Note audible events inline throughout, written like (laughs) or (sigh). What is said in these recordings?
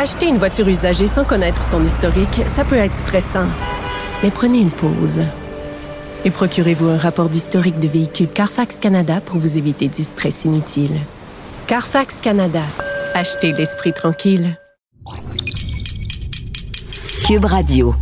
Acheter une voiture usagée sans connaître son historique, ça peut être stressant. Mais prenez une pause. Et procurez-vous un rapport d'historique de véhicule Carfax Canada pour vous éviter du stress inutile. Carfax Canada. Achetez l'esprit tranquille. Cube Radio.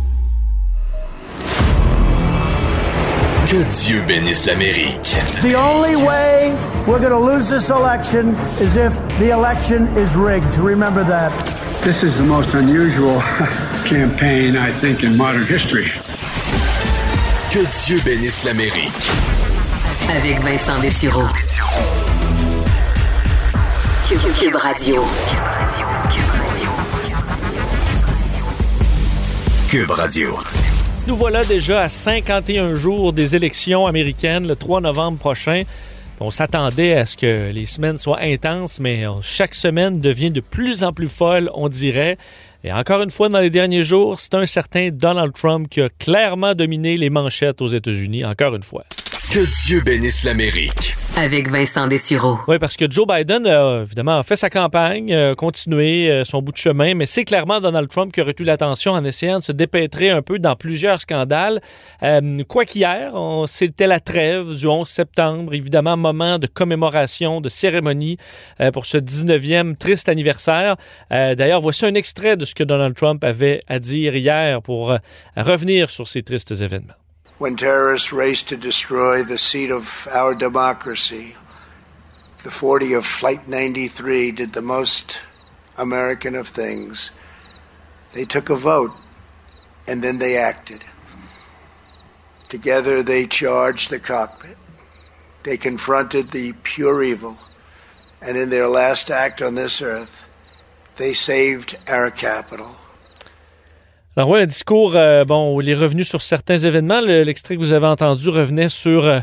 Que Dieu bénisse l'Amérique. The only way we're going to lose this election is if the election is rigged. Remember that. This is the most unusual (laughs) campaign, I think, in modern history. Que Dieu bénisse l'Amérique. Avec Vincent Dessureau. Cube, Cube Radio. Cube Radio. Nous voilà déjà à 51 jours des élections américaines le 3 novembre prochain. On s'attendait à ce que les semaines soient intenses, mais chaque semaine devient de plus en plus folle, on dirait. Et encore une fois, dans les derniers jours, c'est un certain Donald Trump qui a clairement dominé les manchettes aux États-Unis, encore une fois. Que Dieu bénisse l'Amérique. Avec Vincent Dessureau. Oui, parce que Joe Biden, a évidemment, fait sa campagne, a continué euh, son bout de chemin, mais c'est clairement Donald Trump qui a retenu l'attention en essayant de se dépêtrer un peu dans plusieurs scandales. Euh, quoi qu'hier, c'était la trêve du 11 septembre, évidemment, moment de commémoration, de cérémonie euh, pour ce 19e triste anniversaire. D'ailleurs, voici un extrait de ce que Donald Trump avait à dire hier pour revenir sur ces tristes événements. When terrorists raced to destroy the seat of our democracy, the 40 of Flight 93 did the most American of things. They took a vote and then they acted. Together they charged the cockpit. They confronted the pure evil. And in their last act on this earth, they saved our capital. Alors oui, un discours, euh, bon, il est revenu sur certains événements. L'extrait que vous avez entendu revenait sur euh,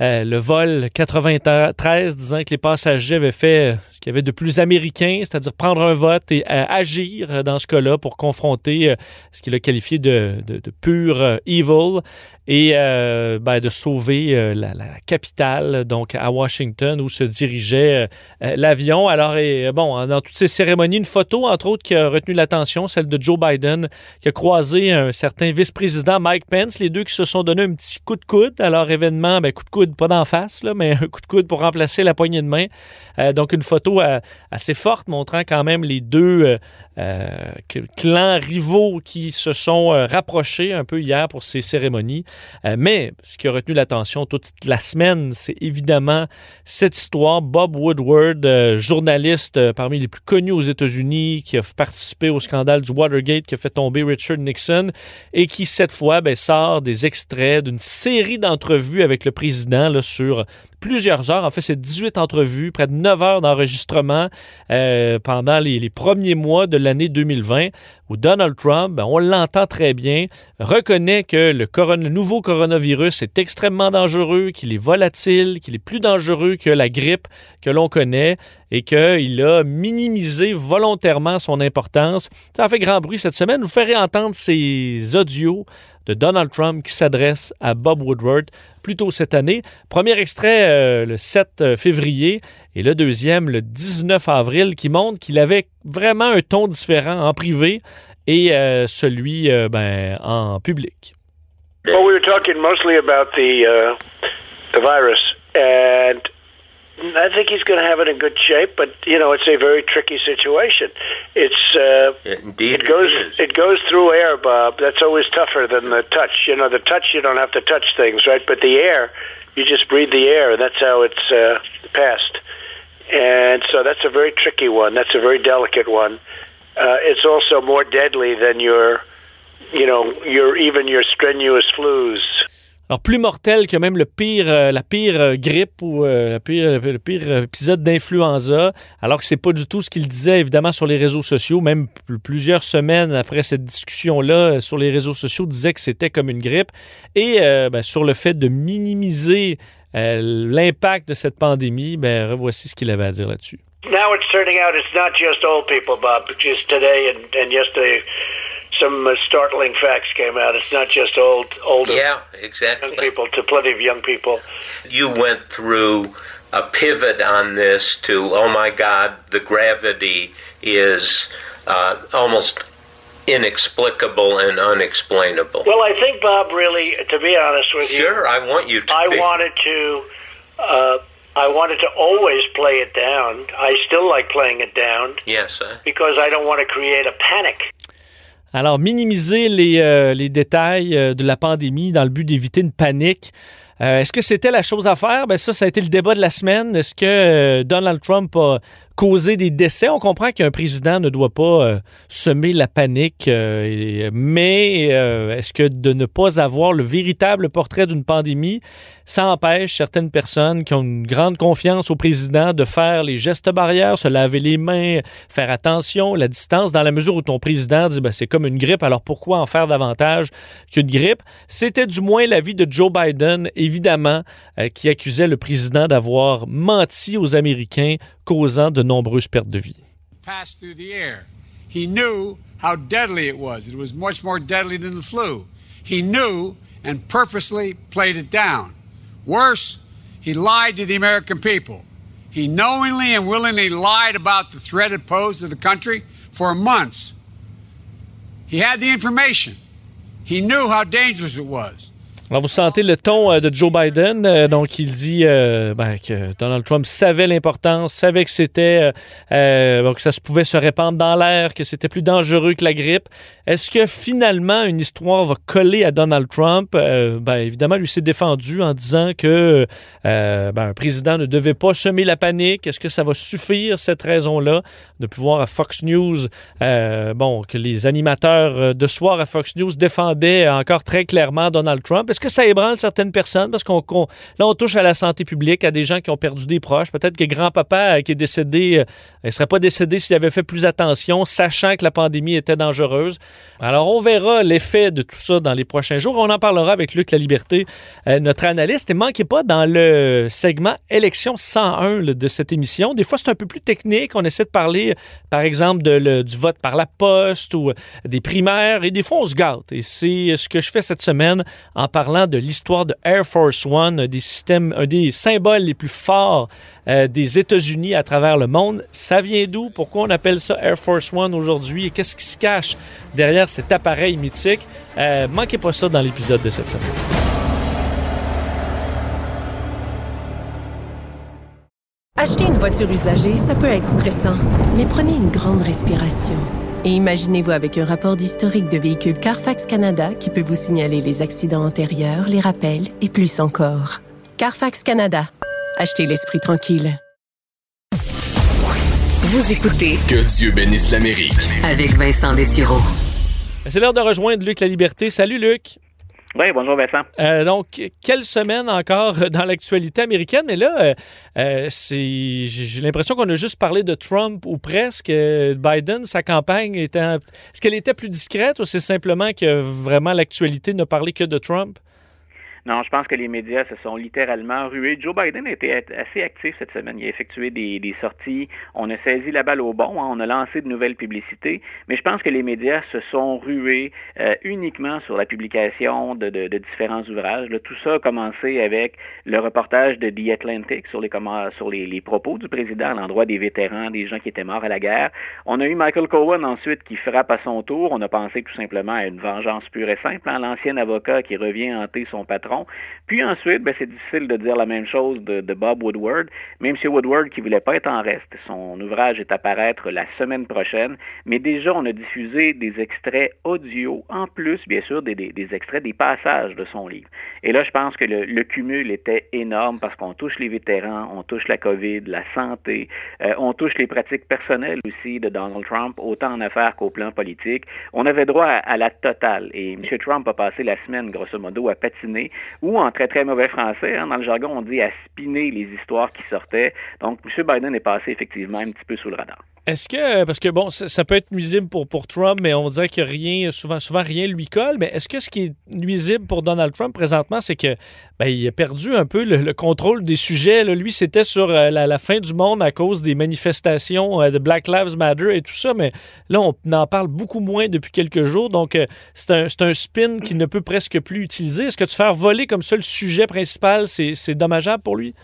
euh, le vol 93, disant que les passagers avaient fait ce qu'il y avait de plus américain, c'est-à-dire prendre un vote et agir dans ce cas-là pour confronter ce qu'il a qualifié de, de, pur evil et ben, de sauver la, capitale, donc à Washington, où se dirigeait l'avion. Alors, bon, dans toutes ces cérémonies, une photo, entre autres, qui a retenu l'attention, celle de Joe Biden, qui a croisé un certain vice-président Mike Pence, les deux qui se sont donné un petit coup de coude leur événement, ben, coup de coude pas d'en face, là, mais (laughs) un coup de coude pour remplacer la poignée de main. Euh, donc une photo euh, assez forte montrant quand même les deux euh, clans rivaux qui se sont rapprochés un peu hier pour ces cérémonies. Mais ce qui a retenu l'attention toute la semaine, c'est évidemment cette histoire. Bob Woodward, journaliste parmi les plus connus aux États-Unis, qui a participé au scandale du Watergate, qui a fait tomber Richard Nixon, et qui cette fois ben, sort des extraits d'une série d'entrevues avec le président sur plusieurs heures. En fait, c'est 18 entrevues, près de 9 heures d'enregistrement euh, pendant les, les, premiers mois de l'année 2020, où Donald Trump, ben, on l'entend très bien, reconnaît que le, le, nouveau coronavirus est extrêmement dangereux, qu'il est volatile, qu'il est plus dangereux que la grippe que l'on connaît et qu'il a minimisé volontairement son importance. Ça a fait grand bruit cette semaine. Vous ferez entendre ces audios de Donald Trump qui s'adresse à Bob Woodward plus tôt cette année. Premier extrait euh, le 7 euh, février et le deuxième le 19 avril qui montre qu'il avait vraiment un ton différent en privé et euh, celui ben, en public. Well, we were talking mostly uh, virus and I think he's going to have it in good shape, but you know it's a very tricky situation. It's uh, indeed it goes it, it goes through air, Bob. That's always tougher than the touch. You know, the touch you don't have to touch things, right? But the air, you just breathe the air, and that's how it's uh, passed. And so that's a very tricky one. That's a very delicate one. Uh, it's also more deadly than your, you know, your even your strenuous flus. Alors, plus mortel que même le pire, euh, la pire euh, grippe ou euh, le pire épisode d'influenza, alors que c'est pas du tout ce qu'il disait, évidemment, sur les réseaux sociaux. Même plusieurs semaines après cette discussion-là, sur les réseaux sociaux, disait que c'était comme une grippe. Et ben, sur le fait de minimiser l'impact de cette pandémie, ben, revoici ce qu'il avait à dire là-dessus. Now it's turning out it's not just old people, Bob, just today and, and yesterday. Some uh, startling facts came out. It's not just old, older yeah, exactly. young people, to plenty of young people. You went through a pivot on this to, oh my God, the gravity is uh, almost inexplicable and unexplainable. Well, I think Bob really, to be honest with you, Sure, I want you to. I be. wanted to. Uh, I wanted to always play it down. I still like playing it down Yes, uh, because I don't want to create a panic. Alors, minimiser les, euh, détails euh, de la pandémie dans le but d'éviter une panique. Euh, Est-ce que c'était la chose à faire? Ben ça, ça a été le débat de la semaine. Est-ce que Donald Trump a causé des décès? On comprend qu'un président ne doit pas semer la panique, mais est-ce que de ne pas avoir le véritable portrait d'une pandémie, ça empêche certaines personnes qui ont une grande confiance au président de faire les gestes barrières, se laver les mains, faire attention, la distance, dans la mesure où ton président dit ben, c'est comme une grippe, alors pourquoi en faire davantage qu'une grippe? C'était du moins l'avis de Joe Biden, évidemment, euh, qui accusait le président d'avoir menti aux Américains, causant de nombreuses pertes de vie. how deadly it was. It was much more deadly than the flu. He knew and purposely played it down. Worse, he lied to the American people. He knowingly and willingly lied about the threat it posed to the country for months. He had the information. He knew how dangerous it was. Alors, vous sentez le ton euh, de Joe Biden. euh, donc, il dit euh, ben, que Donald Trump savait l'importance, savait que c'était, que ça se pouvait se répandre dans l'air, que c'était plus dangereux que la grippe. Est-ce que finalement une histoire va coller à Donald Trump? Euh, Ben, évidemment, lui s'est défendu en disant que ben, un président ne devait pas semer la panique. Est-ce que ça va suffire cette raison-là de pouvoir à Fox News, bon, que les animateurs de soir à Fox News défendaient encore très clairement Donald Trump? Est-ce que ça ébranle certaines personnes? Parce qu'on là, on touche à la santé publique, à des gens qui ont perdu des proches. Peut-être que grand-papa euh, qui est décédé, euh, il ne serait pas décédé s'il avait fait plus attention, sachant que la pandémie était dangereuse. Alors, on verra l'effet de tout ça dans les prochains jours. On en parlera avec Luc La Liberté, euh, notre analyste. Et manquez pas dans le segment élection 101 là, de cette émission. Des fois, c'est un peu plus technique. On essaie de parler, par exemple, de du vote par la poste ou des primaires. Et des fois, on se gâte. Et c'est ce que je fais cette semaine en parlant de l'histoire de Air Force One, un des systèmes, un des symboles les plus forts euh, des États-Unis à travers le monde. Ça vient d'où? Pourquoi on appelle ça Air Force One aujourd'hui? Et qu'est-ce qui se cache derrière cet appareil mythique? Euh, manquez pas ça dans l'épisode de cette semaine. Acheter une voiture usagée, ça peut être stressant, mais prenez une grande respiration. Et imaginez-vous avec un rapport d'historique de véhicule Carfax Canada qui peut vous signaler les accidents antérieurs, les rappels et plus encore. Carfax Canada. Achetez l'esprit tranquille. Vous écoutez Que Dieu bénisse l'Amérique. avec Vincent Dessureau. C'est l'heure de rejoindre Luc La Liberté. Salut Luc. Bonjour Vincent. Euh, donc, quelle semaine encore dans l'actualité américaine, mais là, euh, euh, j'ai l'impression qu'on a juste parlé de Trump ou presque. Biden, sa campagne, était, est-ce qu'elle était plus discrète ou c'est simplement que vraiment l'actualité ne parlait que de Trump? Non, je pense que les médias se sont littéralement rués. Joe Biden a été assez actif cette semaine. Il a effectué des, sorties. On a saisi la balle au bon. hein. On a lancé de nouvelles publicités. Mais je pense que les médias se sont rués euh, uniquement sur la publication de, différents ouvrages. Tout ça a commencé avec le reportage de The Atlantic sur les propos du président à l'endroit des vétérans, des gens qui étaient morts à la guerre. On a eu Michael Cohen ensuite qui frappe à son tour. On a pensé tout simplement à une vengeance pure et simple. hein. L'ancien avocat qui revient hanter son patron. Puis ensuite, ben, c'est difficile de dire la même chose de, Bob Woodward, mais M. Woodward qui voulait pas être en reste. Son ouvrage est à paraître la semaine prochaine, mais déjà on a diffusé des extraits audio, en plus bien sûr des, extraits des passages de son livre. Et là, je pense que le, cumul était énorme parce qu'on touche les vétérans, on touche la COVID, la santé, euh, on touche les pratiques personnelles aussi de Donald Trump, autant en affaires qu'au plan politique. On avait droit à la totale. Et M. Trump a passé la semaine, grosso modo, à patiner ou en très très mauvais français, hein, dans le jargon, on dit à spinner les histoires qui sortaient. Donc, M. Biden est passé effectivement un petit peu sous le radar. Est-ce que, parce que bon, ça, peut être nuisible pour, pour Trump, mais on dirait que rien, souvent, souvent rien lui colle, mais est-ce que ce qui est nuisible pour Donald Trump présentement, c'est que ben, il a perdu un peu le, le contrôle des sujets. Lui, c'était sur euh, la, fin du monde à cause des manifestations euh, de Black Lives Matter et tout ça, mais là, on en parle beaucoup moins depuis quelques jours, donc euh, c'est un, un spin qu'il ne peut presque plus utiliser. Est-ce que de faire voler comme ça le sujet principal, c'est dommageable pour lui?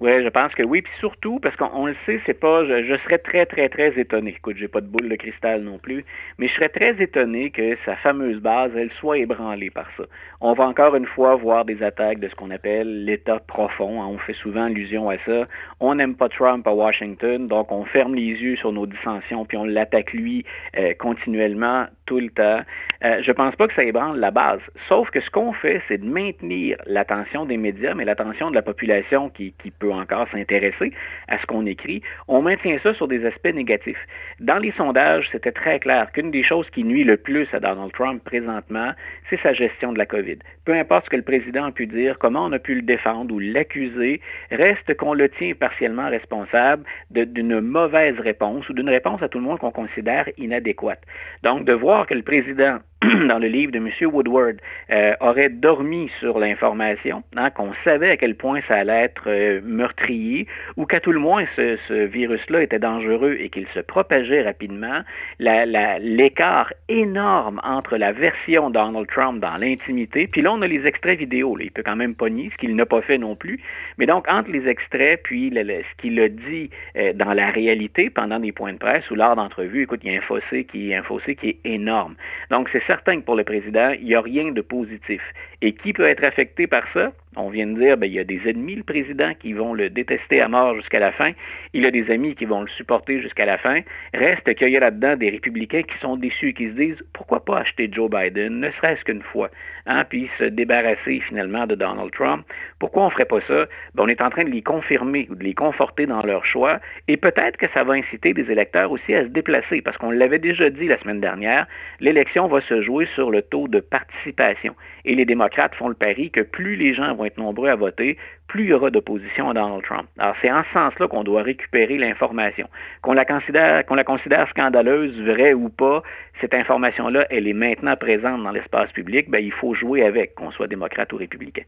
Oui, je pense que oui. Puis surtout, parce qu'on le sait, c'est pas. Je, serais très, très, très étonné. Écoute, j'ai pas de boule de cristal non plus, mais je serais très étonné que sa fameuse base, elle soit ébranlée par ça. On va encore une fois voir des attaques de ce qu'on appelle l'État profond. Hein. On fait souvent allusion à ça. On n'aime pas Trump à Washington, donc on ferme les yeux sur nos dissensions, puis on l'attaque lui euh, continuellement tout le temps. Euh, je pense pas que ça ébranle la base. Sauf que ce qu'on fait, c'est de maintenir l'attention des médias, mais l'attention de la population qui, qui peut encore s'intéresser à ce qu'on écrit, on maintient ça sur des aspects négatifs. Dans les sondages, c'était très clair qu'une des choses qui nuit le plus à Donald Trump présentement, c'est sa gestion de la COVID. Peu importe ce que le président a pu dire, comment on a pu le défendre ou l'accuser, reste qu'on le tient partiellement responsable d'une mauvaise réponse ou d'une réponse à tout le monde qu'on considère inadéquate. Donc, de voir que le président (clears throat) dans le livre de M. Woodward, euh, aurait dormi sur l'information, hein, qu'on savait à quel point ça allait être euh, meurtrier, ou qu'à tout le moins ce, virus-là était dangereux et qu'il se propageait rapidement, l'écart énorme entre la version Donald Trump dans l'intimité, puis là on a les extraits vidéo, là, il peut quand même pas nier, ce qu'il n'a pas fait non plus, mais donc entre les extraits puis ce qu'il a dit euh, dans la réalité pendant des points de presse ou lors d'entrevues, écoute, il y a un fossé qui, un fossé qui est énorme. Donc c'est certain que pour le président, il n'y a rien de positif. Et qui peut être affecté par ça? On vient de dire, ben, il y a des ennemis, le président, qui vont le détester à mort jusqu'à la fin. Il a des amis qui vont le supporter jusqu'à la fin. Reste qu'il y a là-dedans des républicains qui sont déçus, qui se disent, pourquoi pas acheter Joe Biden, ne serait-ce qu'une fois, hein, puis se débarrasser finalement de Donald Trump? Pourquoi on ferait pas ça? Ben, on est en train de les confirmer ou de les conforter dans leur choix. Et peut-être que ça va inciter des électeurs aussi à se déplacer, parce qu'on l'avait déjà dit la semaine dernière, l'élection va se jouer sur le taux de participation. Et les démocrates font le pari que plus les gens vont être nombreux à voter, plus il y aura d'opposition à Donald Trump. Alors, c'est en ce sens-là qu'on doit récupérer l'information. Qu'on la considère, qu'on la considère scandaleuse, vraie ou pas, cette information-là, elle est maintenant présente dans l'espace public, ben, il faut jouer avec, qu'on soit démocrate ou républicain.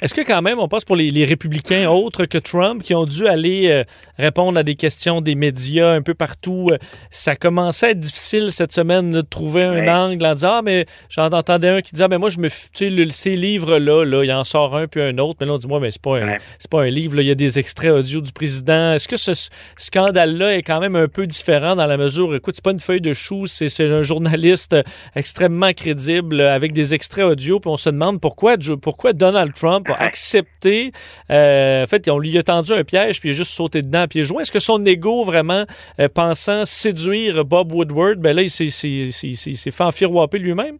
Est-ce que quand même, on passe pour les, républicains autres que Trump qui ont dû aller euh, répondre à des questions des médias un peu partout? Euh, ça commençait à être difficile cette semaine de trouver un angle en disant Ah, mais j'en entendais un qui disait Ah, mais moi, je me. Tu sais, ces livres-là, là, il en sort un puis un autre. Mais là, on dit Moi, mais c'est pas, un, pas un livre. Il y a des extraits audio du président. Est-ce que ce scandale-là est quand même un peu différent dans la mesure, écoute, c'est pas une feuille de chou, c'est un journaliste extrêmement crédible avec des extraits audio. Puis on se demande pourquoi, pourquoi Donald Trump accepté. Euh, en fait, on lui a tendu un piège, puis il a juste sauté dedans pieds joints. Est-ce que son ego, vraiment, euh, pensant séduire Bob Woodward, ben là, il s'est fait enfiroiper lui-même?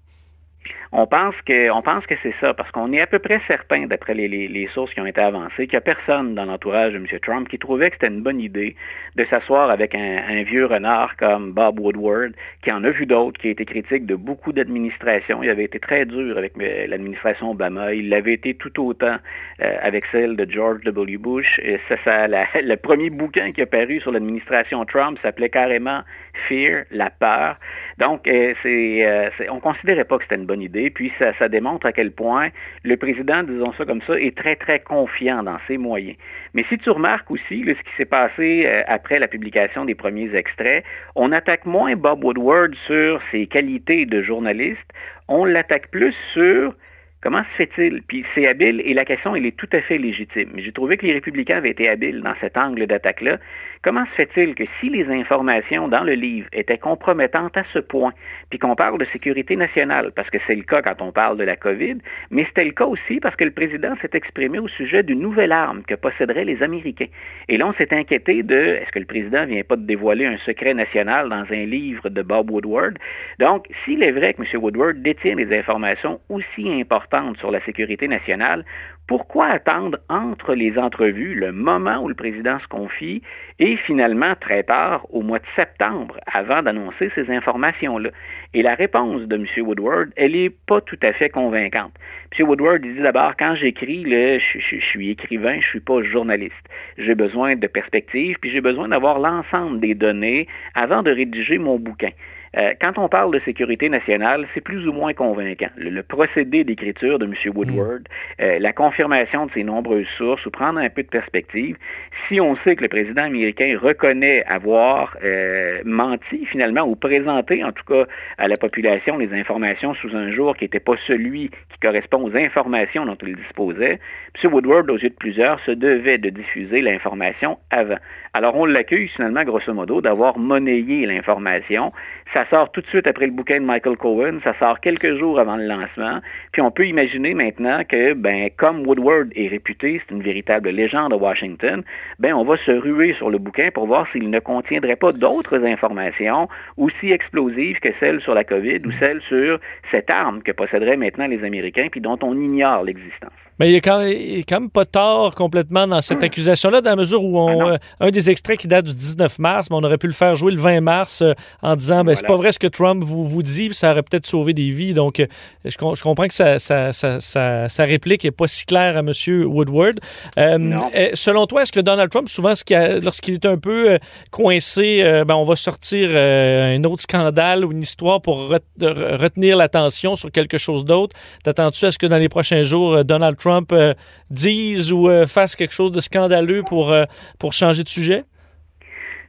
On pense que, c'est ça, parce qu'on est à peu près certain, d'après les, sources qui ont été avancées, qu'il n'y a personne dans l'entourage de M. Trump qui trouvait que c'était une bonne idée de s'asseoir avec un, vieux renard comme Bob Woodward, qui en a vu d'autres, qui a été critique de beaucoup d'administrations. Il avait été très dur avec euh, l'administration Obama. Il l'avait été tout autant euh, avec celle de George W. Bush. Et ça, (laughs) le premier bouquin qui a paru sur l'administration Trump s'appelait carrément Fear, la peur. Donc, euh, c'est, on considérait pas que c'était une bonne idée. Puis ça, démontre à quel point le président, disons ça comme ça, est très, très confiant dans ses moyens. Mais si tu remarques aussi ce qui s'est passé euh, après la publication des premiers extraits, on attaque moins Bob Woodward sur ses qualités de journaliste, on l'attaque plus sur Comment se fait-il? Puis c'est habile et la question, elle est tout à fait légitime. J'ai trouvé que les républicains avaient été habiles dans cet angle d'attaque-là. Comment se fait-il que si les informations dans le livre étaient compromettantes à ce point, puis qu'on parle de sécurité nationale, parce que c'est le cas quand on parle de la COVID, mais c'était le cas aussi parce que le président s'est exprimé au sujet d'une nouvelle arme que posséderaient les Américains. Et là, on s'est inquiété de est-ce que le président vient pas de dévoiler un secret national dans un livre de Bob Woodward? Donc, s'il est vrai que M. Woodward détient des informations aussi importantes sur la sécurité nationale, pourquoi attendre entre les entrevues le moment où le président se confie et finalement très tard, au mois de septembre, avant d'annoncer ces informations-là? Et la réponse de M. Woodward, elle n'est pas tout à fait convaincante. M. Woodward dit d'abord, quand j'écris, je, je, suis écrivain, je ne suis pas journaliste. J'ai besoin de perspectives, puis j'ai besoin d'avoir l'ensemble des données avant de rédiger mon bouquin. Euh, quand on parle de sécurité nationale, c'est plus ou moins convaincant. Le, procédé d'écriture de M. Woodward, mm. euh, la confirmation de ces nombreuses sources ou prendre un peu de perspective, si on sait que le président américain reconnaît avoir euh, menti finalement ou présenté en tout cas à la population les informations sous un jour qui n'était pas celui qui correspond aux informations dont il disposait, M. Woodward, aux yeux de plusieurs, se devait de diffuser l'information avant. Alors on l'accueille finalement, grosso modo, d'avoir monnayé l'information. Ça sort tout de suite après le bouquin de Michael Cohen, ça sort quelques jours avant le lancement, puis on peut imaginer maintenant que, ben, comme Woodward est réputé, c'est une véritable légende à Washington, ben, on va se ruer sur le bouquin pour voir s'il ne contiendrait pas d'autres informations aussi explosives que celles sur la COVID ou celles sur cette arme que posséderaient maintenant les Américains, puis dont on ignore l'existence. Mais il est, quand, même pas tort complètement dans cette accusation-là, dans la mesure où on, ah euh, un des extraits qui date du 19 mars, mais on aurait pu le faire jouer le 20 mars euh, en disant ben, c'est pas vrai ce que Trump vous, vous dit, ça aurait peut-être sauvé des vies. Donc, euh, je, je, comprends que sa, sa, réplique n'est pas si claire à M. Woodward. selon toi, est-ce que Donald Trump, souvent, lorsqu'il est un peu coincé, ben, on va sortir un autre scandale ou une histoire pour retenir l'attention sur quelque chose d'autre? T'attends-tu à ce que dans les prochains jours, Donald Trump Trump euh, ou euh, fasse quelque chose de scandaleux pour, euh, pour changer de sujet?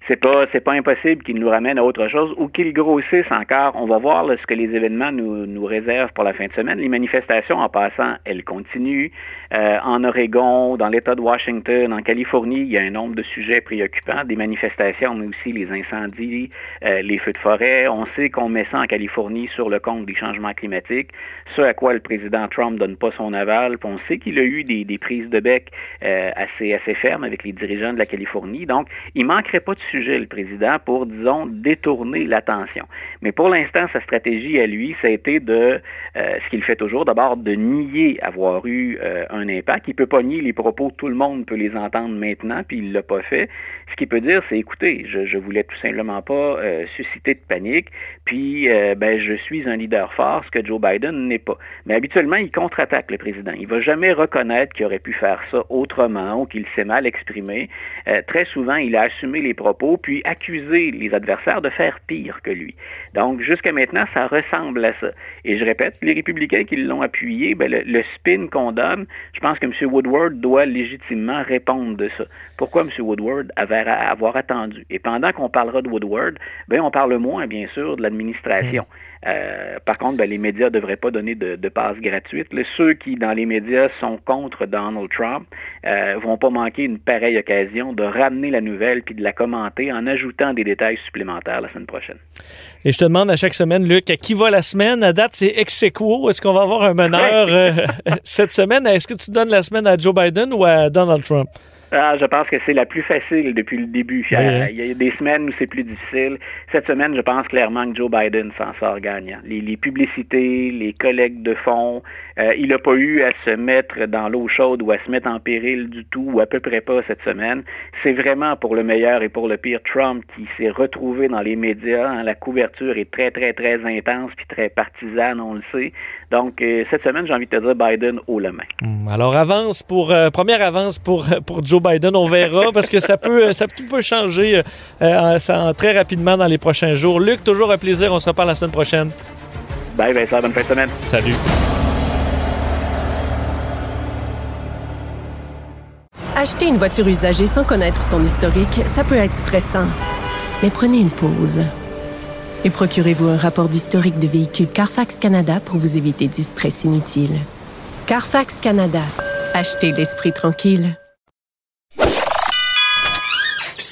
c'est pas c'est pas impossible qu'il nous ramène à autre chose ou qu'il grossisse encore. On va voir ce que les événements nous, nous réservent pour la fin de semaine. Les manifestations, en passant, elles continuent. Euh, en Oregon, dans l'État de Washington, en Californie, il y a un nombre de sujets préoccupants, des manifestations, mais aussi les incendies, euh, les feux de forêt. On sait qu'on met ça en Californie sur le compte des changements climatiques, ce à quoi le président Trump donne pas son aval. Puis on sait qu'il a eu des, des prises de bec euh, assez assez fermes avec les dirigeants de la Californie. Donc, il manquerait pas de sujets le président, pour, disons, détourner l'attention. Mais pour l'instant, sa stratégie à lui, ça a été de, euh, ce qu'il fait toujours, d'abord de nier avoir eu euh, un impact. Il peut pas nier les propos, tout le monde peut les entendre maintenant, puis il l'a pas fait. Ce qu'il peut dire, c'est, écoutez, je, je voulais tout simplement pas euh, susciter de panique, puis ben, je suis un leader fort, ce que Joe Biden n'est pas. Mais habituellement, il contre-attaque le président. Il va jamais reconnaître qu'il aurait pu faire ça autrement ou qu'il s'est mal exprimé. très souvent, il a assumé les propos, puis accuser les adversaires de faire pire que lui. Donc, jusqu'à maintenant, ça ressemble à ça. Et je répète, les républicains qui l'ont appuyé, ben, le, spin qu'on donne, je pense que M. Woodward doit légitimement répondre de ça. Pourquoi M. Woodward avait à avoir attendu? Et pendant qu'on parlera de Woodward, ben, on parle moins, bien sûr, de l'administration. Mmh. Euh, par contre, ben, les médias ne devraient pas donner de, de passes gratuites. ceux qui, dans les médias, sont contre Donald Trump euh, vont pas manquer une pareille occasion de ramener la nouvelle puis de la commenter en ajoutant des détails supplémentaires la semaine prochaine. Et je te demande à chaque semaine, Luc, à qui va la semaine? À date, c'est ex Est-ce qu'on va avoir un meneur euh, (laughs) cette semaine? Est-ce que tu donnes la semaine à Joe Biden ou à Donald Trump? Ah, je pense que c'est la plus facile depuis le début. Il y, a, il y a des semaines où c'est plus difficile. Cette semaine, je pense clairement que Joe Biden s'en sort gagnant. Les, les, publicités, les collègues de fonds, euh, il n'a pas eu à se mettre dans l'eau chaude ou à se mettre en péril du tout, ou à peu près pas cette semaine. C'est vraiment pour le meilleur et pour le pire Trump qui s'est retrouvé dans les médias. Hein. La couverture est très, très, très intense puis très partisane, on le sait. Donc, euh, cette semaine, j'ai envie de te dire Biden haut la main. Hmm, alors, avance pour, euh, première avance pour, pour Joe Biden, on verra, parce que ça peut, ça tout peut changer euh, très rapidement dans les prochains jours. Luc, toujours un plaisir. On se reparle la semaine prochaine. Bye, Vincent. Bonne fin de semaine. Salut. Acheter une voiture usagée sans connaître son historique, ça peut être stressant. Mais prenez une pause. Et procurez-vous un rapport d'historique de véhicule Carfax Canada pour vous éviter du stress inutile. Carfax Canada. Achetez l'esprit tranquille.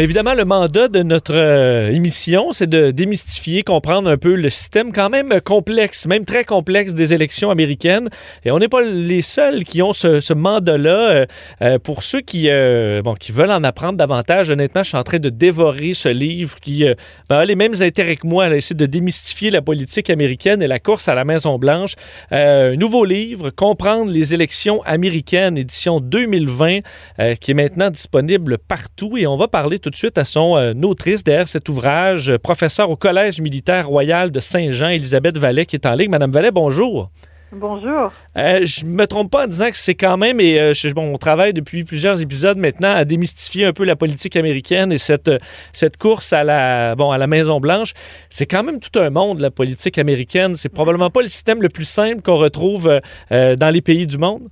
Évidemment, le mandat de notre euh, émission, c'est de démystifier, comprendre un peu le système quand même complexe, même très complexe des élections américaines. Et on n'est pas les seuls qui ont ce, mandat-là. Euh, euh, pour ceux qui, bon, qui veulent en apprendre davantage, honnêtement, je suis en train de dévorer ce livre qui ben, a les mêmes intérêts que moi, à essayer de démystifier la politique américaine et la course à la Maison-Blanche. nouveau livre, Comprendre les élections américaines, édition 2020, qui est maintenant disponible partout. Et on va parler tout de suite à son euh, autrice derrière cet ouvrage, professeur professeure au Collège militaire royal de Saint-Jean, Elisabeth Vallet, qui est en ligne. Madame Vallet, bonjour. Bonjour. Euh, je me trompe pas en disant que c'est quand même, et euh, bon, on travaille depuis plusieurs épisodes maintenant à démystifier un peu la politique américaine et cette, cette course à la, bon, à la Maison-Blanche. C'est quand même tout un monde, la politique américaine. C'est probablement pas le système le plus simple qu'on retrouve euh, dans les pays du monde.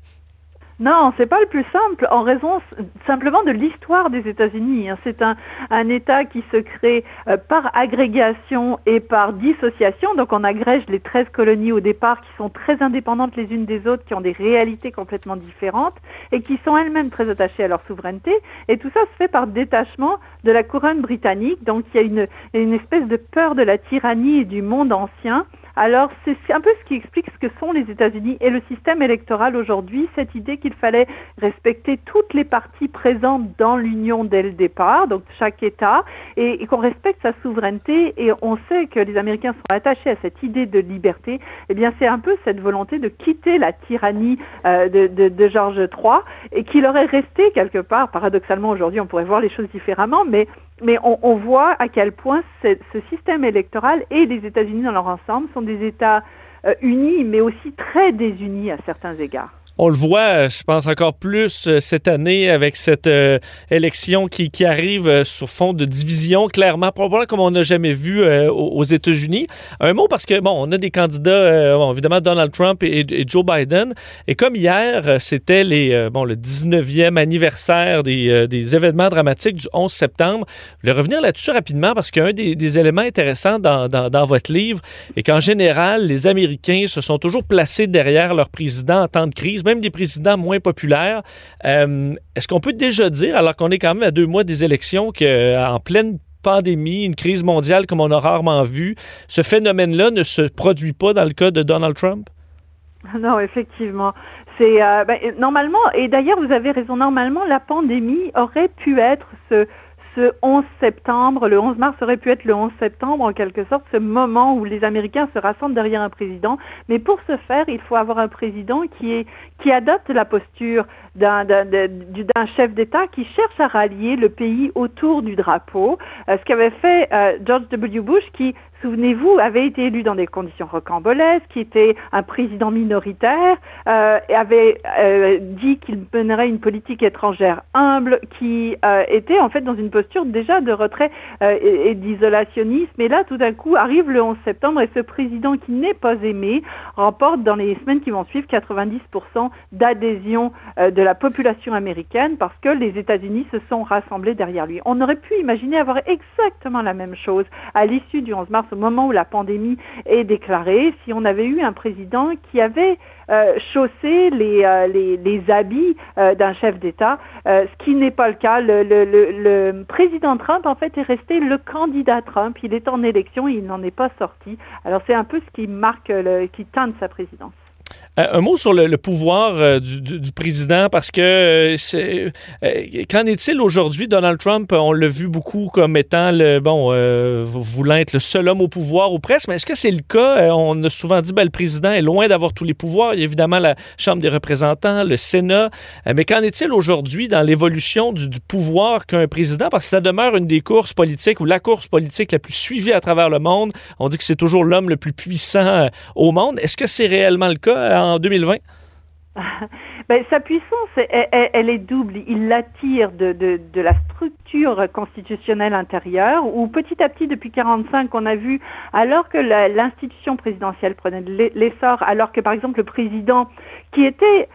Non, c'est pas le plus simple en raison simplement de l'histoire des États-Unis. Hein. C'est un, un, État qui se crée euh, par agrégation et par dissociation. Donc on agrège les 13 colonies au départ qui sont très indépendantes les unes des autres, qui ont des réalités complètement différentes et qui sont elles-mêmes très attachées à leur souveraineté. Et tout ça se fait par détachement de la couronne britannique. Donc il y a une, une espèce de peur de la tyrannie et du monde ancien alors c'est un peu ce qui explique ce que sont les États-Unis et le système électoral aujourd'hui, cette idée qu'il fallait respecter toutes les parties présentes dans l'Union dès le départ, donc chaque État, et, qu'on respecte sa souveraineté. Et on sait que les Américains sont attachés à cette idée de liberté. Eh bien c'est un peu cette volonté de quitter la tyrannie euh, de, de, de Georges III et qu'il aurait resté quelque part, paradoxalement aujourd'hui on pourrait voir les choses différemment, mais mais on, voit à quel point ce système électoral et les États-Unis dans leur ensemble sont des États euh, unis, mais aussi très désunis à certains égards. On le voit, je pense, encore plus euh, cette année avec cette euh, élection qui, arrive euh, sur fond de division, clairement, probablement comme on n'a jamais vu aux États-Unis. Un mot parce que, bon, on a des candidats, bon, évidemment, Donald Trump et, Joe Biden. Et comme hier, c'était bon, le 19e anniversaire des, des, événements dramatiques du 11 septembre, je vais revenir là-dessus rapidement parce qu'un des, des, éléments intéressants dans, dans, dans votre livre est qu'en général, les Américains se sont toujours placés derrière leur président en temps de crise même des présidents moins populaires. Euh, est-ce qu'on peut déjà dire, alors qu'on est quand même à deux mois des élections, qu'en euh, pleine pandémie, une crise mondiale comme on a rarement vu, ce phénomène-là ne se produit pas dans le cas de Donald Trump? Non, effectivement. C'est euh, ben, normalement, et d'ailleurs vous avez raison, normalement la pandémie aurait pu être ce 11 septembre, le 11 mars aurait pu être le 11 septembre en quelque sorte, ce moment où les Américains se rassemblent derrière un président. Mais pour ce faire, il faut avoir un président qui, est, qui adopte la posture d'un chef d'État qui cherche à rallier le pays autour du drapeau, euh, ce qu'avait fait euh, George W. Bush qui souvenez-vous, avait été élu dans des conditions rocambolesques, qui était un président minoritaire, euh, avait dit qu'il mènerait une politique étrangère humble, qui était en fait dans une posture déjà de retrait et, et d'isolationnisme. Et là, tout d'un coup, arrive le 11 septembre et ce président qui n'est pas aimé remporte dans les semaines qui vont suivre 90% d'adhésion euh, de la population américaine parce que les États-Unis se sont rassemblés derrière lui. On aurait pu imaginer avoir exactement la même chose à l'issue du 11 mars au moment où la pandémie est déclarée, si on avait eu un président qui avait euh, chaussé les, euh, les, habits euh, d'un chef d'État, ce qui n'est pas le cas. Le, président Trump, en fait, est resté le candidat Trump. Il est en élection il n'en est pas sorti. Alors c'est un peu ce qui marque, qui teinte sa présidence. Euh, un mot sur le, pouvoir euh, du, président, parce que euh, qu'en est-il aujourd'hui? Donald Trump, on l'a vu beaucoup comme étant le bon voulant être le seul homme au pouvoir ou presque, mais est-ce que c'est le cas? on a souvent dit ben, le président est loin d'avoir tous les pouvoirs. Il y a évidemment la Chambre des représentants, le Sénat. mais qu'en est-il aujourd'hui dans l'évolution du pouvoir qu'un président? Parce que ça demeure une des courses politiques ou la course politique la plus suivie à travers le monde. On dit que c'est toujours l'homme le plus puissant au monde. Est-ce que c'est réellement le cas? En 2020? (laughs) ben, sa puissance, elle, est double. Il l'attire de, la structure constitutionnelle intérieure, où petit à petit, depuis 45, on a vu, alors que l'institution présidentielle prenait l'essor, alors que par exemple le président, qui était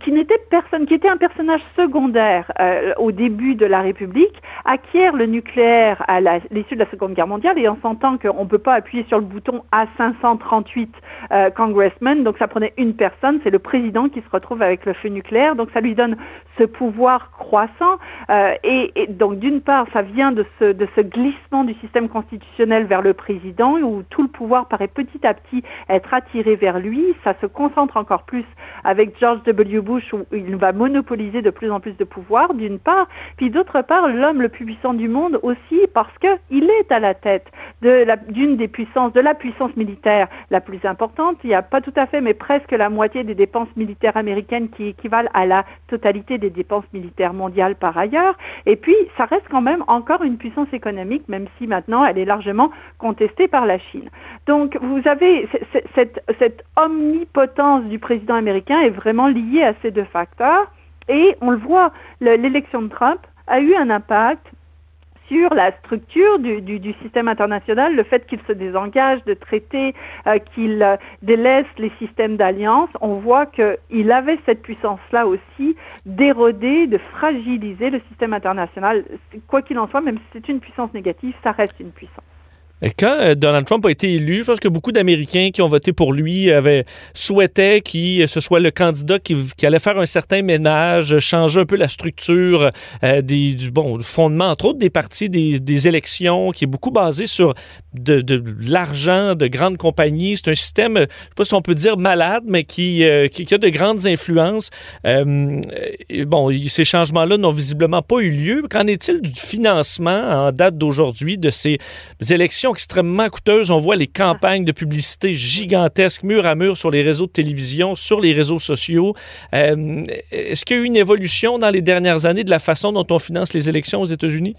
qui n'était personne, qui était un personnage secondaire euh, au début de la République, acquiert le nucléaire à l'issue de la Seconde Guerre mondiale et en sentant qu'on ne peut pas appuyer sur le bouton à 538 euh, congressmen, donc ça prenait une personne, c'est le président qui se retrouve avec le feu nucléaire, donc ça lui donne ce pouvoir croissant euh, et, donc d'une part ça vient de ce, de glissement du système constitutionnel vers le président où tout le pouvoir paraît petit à petit être attiré vers lui, ça se concentre encore plus avec George W. Bush où il va monopoliser de plus en plus de pouvoir, d'une part, puis d'autre part, l'homme le plus puissant du monde aussi parce qu'il est à la tête d'une des puissances, de la puissance militaire la plus importante. Il n'y a pas tout à fait, mais presque la moitié des dépenses militaires américaines qui équivalent à la totalité des dépenses militaires mondiales par ailleurs. Et puis, ça reste quand même encore une puissance économique, même si maintenant elle est largement contestée par la Chine. Donc, vous avez cette, omnipotence du président américain est vraiment liée à ces deux facteurs. Et on le voit, l'élection de Trump a eu un impact sur la structure du, système international, le fait qu'il se désengage de traités, euh, qu'il euh, délaisse les systèmes d'alliance, on voit qu'il avait cette puissance-là aussi d'éroder, de fragiliser le système international. Quoi qu'il en soit, même si c'est une puissance négative, ça reste une puissance. Quand euh, Donald Trump a été élu, je pense que beaucoup d'Américains qui ont voté pour lui avaient souhaitaient qu'il ce soit le candidat qui, allait faire un certain ménage, changer un peu la structure euh, des, du bon fondement, entre autres des partis des, élections, qui est beaucoup basé sur de, l'argent de grandes compagnies. C'est un système, je ne sais pas si on peut dire malade, mais qui, euh, qui, a de grandes influences. bon, ces changements-là n'ont visiblement pas eu lieu. Qu'en est-il du financement en date d'aujourd'hui de ces élections? Extrêmement coûteuse. On voit les campagnes de publicité gigantesques, mur à mur sur les réseaux de télévision, sur les réseaux sociaux. Euh, est-ce qu'il y a eu une évolution dans les dernières années de la façon dont on finance les élections aux États-Unis?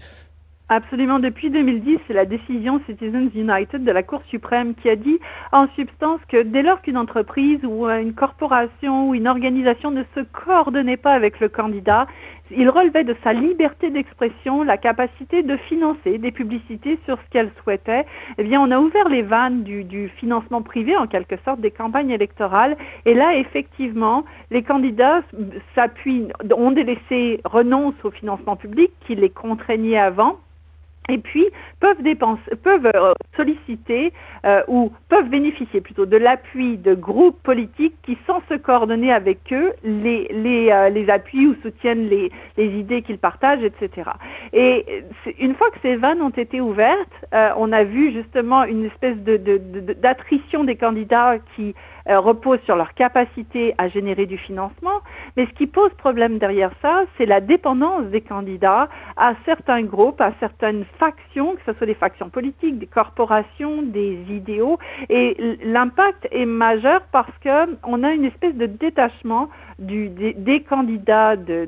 Absolument. Depuis 2010, c'est la décision Citizens United de la Cour suprême qui a dit en substance que dès lors qu'une entreprise ou une corporation ou une organisation ne se coordonnait pas avec le candidat, il relevait de sa liberté d'expression la capacité de financer des publicités sur ce qu'elle souhaitait. Eh bien, on a ouvert les vannes du, financement privé, en quelque sorte, des campagnes électorales. Et là, effectivement, les candidats s'appuient, ont délaissé, renoncent au financement public qui les contraignait avant et puis peuvent dépenser, peuvent euh, solliciter euh, ou peuvent bénéficier plutôt de l'appui de groupes politiques qui, sans se coordonner avec eux, les, les, euh, les appuient ou soutiennent les, les idées qu'ils partagent, etc. Et une fois que ces vannes ont été ouvertes, on a vu justement une espèce de, d'attrition de, des candidats qui euh, repose sur leur capacité à générer du financement. Mais ce qui pose problème derrière ça, c'est la dépendance des candidats à certains groupes, à certaines factions, que ce soit des factions politiques, des corporations, des idéaux. Et l'impact est majeur parce qu'on a une espèce de détachement du, des, candidats, de,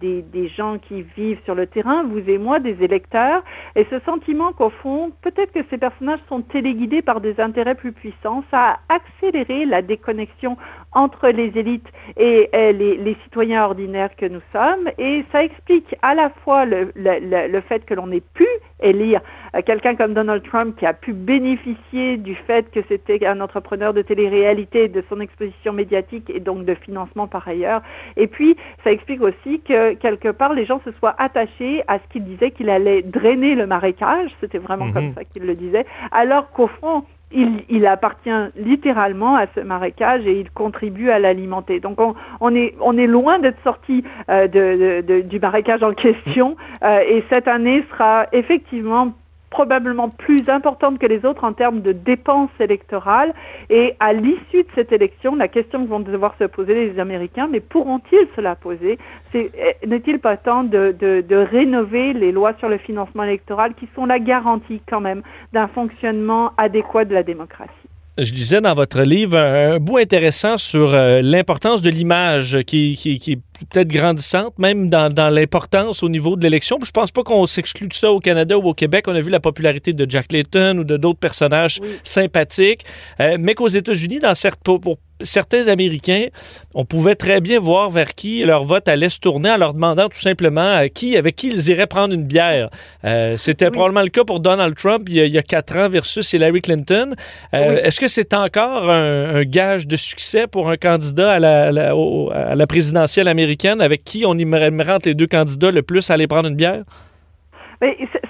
des, des, gens qui vivent sur le terrain, vous et moi, des électeurs, et ce sentiment qu'au fond, peut-être que ces personnages sont téléguidés par des intérêts plus puissants, ça a accéléré la déconnexion entre les élites et, les, les, citoyens ordinaires que nous sommes, et ça explique à la fois le, le, le fait que l'on ait pu élire euh, quelqu'un comme Donald Trump qui a pu bénéficier du fait que c'était un entrepreneur de télé-réalité, de son exposition médiatique et donc de financement par ailleurs. Et puis, ça explique aussi que quelque part, les gens se soient attachés à ce qu'il disait qu'il allait drainer le marécage, c'était vraiment comme mhm. ça qu'il le disait, alors qu'au fond, il, appartient littéralement à ce marécage et il contribue à l'alimenter. Donc on, est, loin d'être sorti euh, du marécage en (laughs) question euh, et cette année sera effectivement probablement plus importante que les autres en termes de dépenses électorales. Et à l'issue de cette élection, la question que vont devoir se poser les Américains, mais pourront-ils se la poser? Eh, n'est-il pas temps de, rénover les lois sur le financement électoral qui sont la garantie quand même d'un fonctionnement adéquat de la démocratie? Je lisais dans votre livre un, bout intéressant sur euh, l'importance de l'image qui, qui, qui, peut-être grandissante, même dans, dans l'importance au niveau de l'élection. Je pense pas qu'on s'exclut de ça au Canada ou au Québec. On a vu la popularité de Jack Layton ou de d'autres personnages sympathiques, euh, mais qu'aux États-Unis, dans certains, pour, certains Américains, on pouvait très bien voir vers qui leur vote allait se tourner en leur demandant tout simplement à qui, avec qui ils iraient prendre une bière. Euh, C'était probablement le cas pour Donald Trump il y a, quatre ans versus Hillary Clinton. Euh, Est-ce que c'est encore un, un, gage de succès pour un candidat à la, la, à la présidentielle américaine? avec qui on aimerait entre les deux candidats le plus aller prendre une bière?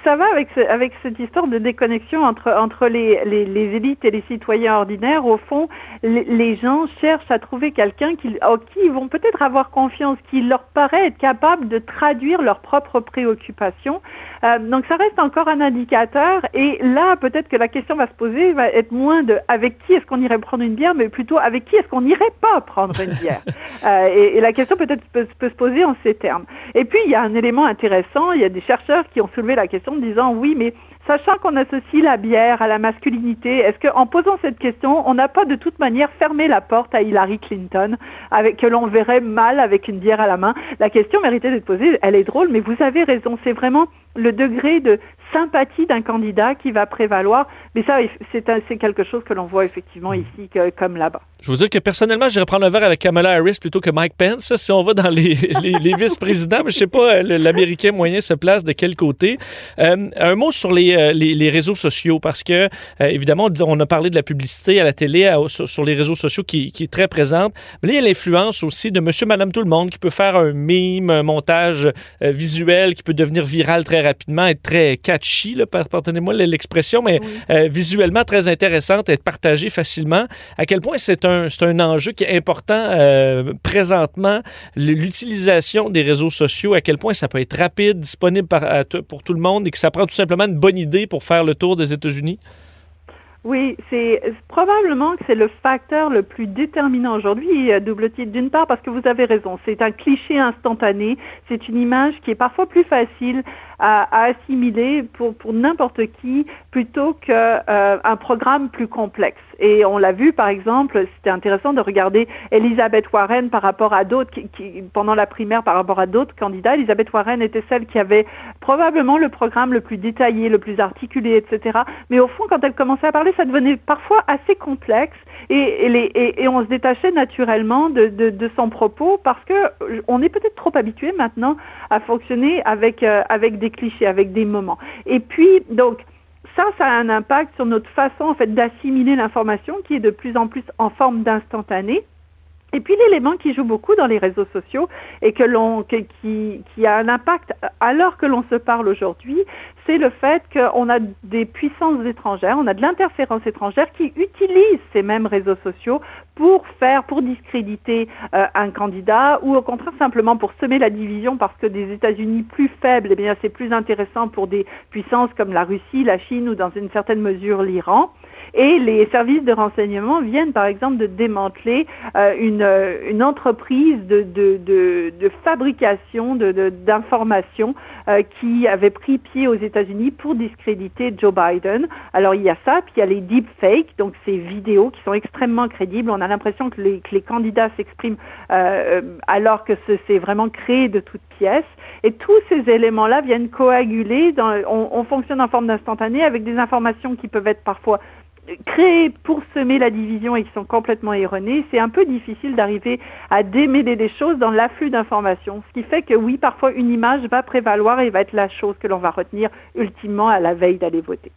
Ça va avec, cette histoire de déconnexion entre, les, élites et les citoyens ordinaires. Au fond, les, gens cherchent à trouver quelqu'un qui, en qui ils vont peut-être avoir confiance, qui leur paraît être capable de traduire leurs propres préoccupations. Euh, donc ça reste encore un indicateur. Et là, peut-être que la question va se poser, va être moins de avec qui est-ce qu'on irait prendre une bière, mais plutôt avec qui est-ce qu'on n'irait pas prendre une bière? (laughs) euh, et, et, la question peut-être peut, peut, se poser en ces termes. Et puis il y a un élément intéressant. Il y a des chercheurs qui ont soulevé la question en disant oui, mais sachant qu'on associe la bière à la masculinité, est-ce qu'en posant cette question, on n'a pas de toute manière fermé la porte à Hillary Clinton, avec que l'on verrait mal avec une bière à la main? La question méritait d'être posée. Elle est drôle, mais vous avez raison. C'est vraiment le degré de sympathie d'un candidat qui va prévaloir. Mais ça, c'est quelque chose que l'on voit effectivement ici que, comme là-bas. Je vous dire que personnellement, j'irais prendre un verre avec Kamala Harris plutôt que Mike Pence. Si on va dans les, (laughs) les, les vice-présidents, mais je sais pas, l'Américain moyen se place de quel côté. Euh, un mot sur les, les, les, réseaux sociaux, parce que, euh, évidemment, on a parlé de la publicité à la télé, à, sur, sur, les réseaux sociaux qui, qui, est très présente. Mais là, il y a l'influence aussi de monsieur, madame, tout le monde qui peut faire un mime, un montage euh, visuel qui peut devenir viral très rapidement, être très catchy, pardonnez-moi l'expression, mais oui. euh, visuellement très intéressante, être partagé facilement. À quel point c'est un, un enjeu qui est important euh, présentement, l'utilisation des réseaux sociaux, à quel point ça peut être rapide, disponible par, à, pour tout le monde et que ça prend tout simplement une bonne idée pour faire le tour des États-Unis? Oui, c'est probablement que c'est le facteur le plus déterminant aujourd'hui à double titre. D'une part, parce que vous avez raison, c'est un cliché instantané, c'est une image qui est parfois plus facile à, assimiler pour, pour n'importe qui plutôt qu'un euh, programme plus complexe. Et on l'a vu, par exemple, c'était intéressant de regarder Elisabeth Warren par rapport à d'autres, qui, pendant la primaire par rapport à d'autres candidats. Elisabeth Warren était celle qui avait probablement le programme le plus détaillé, le plus articulé, etc. Mais au fond, quand elle commençait à parler, ça devenait parfois assez complexe et, et, on se détachait naturellement de, de, son propos parce que on est peut-être trop habitué maintenant à fonctionner avec, euh, avec des clichés, avec des moments. Et puis, donc, ça, ça a un impact sur notre façon en fait d'assimiler l'information qui est de plus en plus en forme d'instantané. Et puis l'élément qui joue beaucoup dans les réseaux sociaux et que l'on qui, qui a un impact alors que l'on se parle aujourd'hui, c'est le fait qu'on a des puissances étrangères, on a de l'interférence étrangère qui utilisent ces mêmes réseaux sociaux pour faire, pour discréditer euh, un candidat ou au contraire simplement pour semer la division parce que des États-Unis plus faibles, eh bien c'est plus intéressant pour des puissances comme la Russie, la Chine ou dans une certaine mesure l'Iran. Et les services de renseignement viennent, par exemple, de démanteler euh, une, une, entreprise de, fabrication d'informations euh, qui avait pris pied aux États-Unis pour discréditer Joe Biden. Alors il y a ça, puis il y a les deepfakes, donc ces vidéos qui sont extrêmement crédibles. On a l'impression que les, candidats s'expriment euh, alors que c'est vraiment créé de toutes pièces. Et tous ces éléments-là viennent coaguler. On, on fonctionne en forme d'instantané avec des informations qui peuvent être parfois créés pour semer la division et qui sont complètement erronés, c'est un peu difficile d'arriver à démêler des choses dans l'afflux d'informations. Ce qui fait que oui, parfois une image va prévaloir et va être la chose que l'on va retenir ultimement à la veille d'aller voter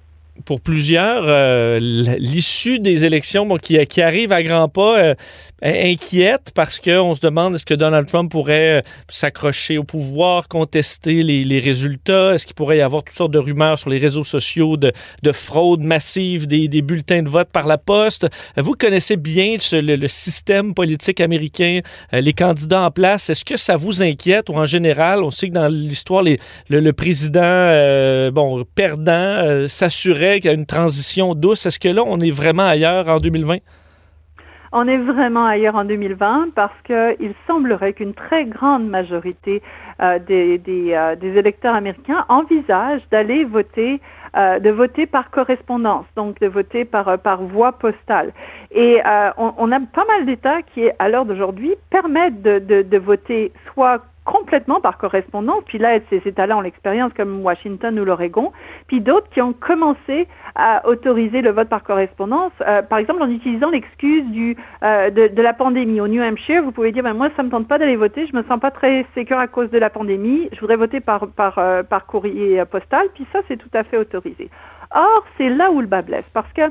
pour plusieurs, euh, l'issue des élections qui, arrive à grands pas euh, inquiète parce qu'on se demande est-ce que Donald Trump pourrait euh, s'accrocher au pouvoir, contester les, résultats, est-ce qu'il pourrait y avoir toutes sortes de rumeurs sur les réseaux sociaux de, de fraude massive des, bulletins de vote par la poste? Vous connaissez bien le, système politique américain, les candidats en place. Est-ce que ça vous inquiète ou en général, on sait que dans l'histoire, le, président bon, perdant s'assurait qu'il y a une transition douce. Est-ce que là, on est vraiment ailleurs en 2020? On est vraiment ailleurs en 2020 parce qu'il semblerait qu'une très grande majorité euh, euh, des, électeurs américains envisagent d'aller voter, euh, de voter par correspondance, donc de voter par, voie postale. Et on, on, a pas mal d'États qui, à l'heure d'aujourd'hui, permettent de, de, de voter soit complètement par correspondance. Puis là, ces États-là ont l'expérience comme Washington ou l'Oregon. Puis d'autres qui ont commencé à autoriser le vote par correspondance, euh, par exemple en utilisant l'excuse du euh, de, de, la pandémie. Au New Hampshire, vous pouvez dire, ben, moi, ça me tente pas d'aller voter, je me sens pas très sécure à cause de la pandémie, je voudrais voter par, par, euh, par courrier postal. Puis ça, c'est tout à fait autorisé. Or, c'est là où le bas blesse, parce que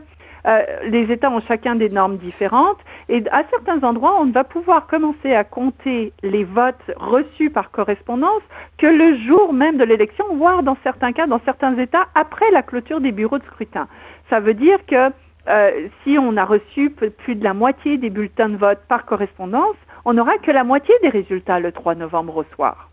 euh, les États ont chacun des normes différentes et à certains endroits, on ne va pouvoir commencer à compter les votes reçus par correspondance que le jour même de l'élection, voire dans certains cas, dans certains États, après la clôture des bureaux de scrutin. Ça veut dire que euh, si on a reçu plus de la moitié des bulletins de vote par correspondance, on n'aura que la moitié des résultats le 3 novembre au soir.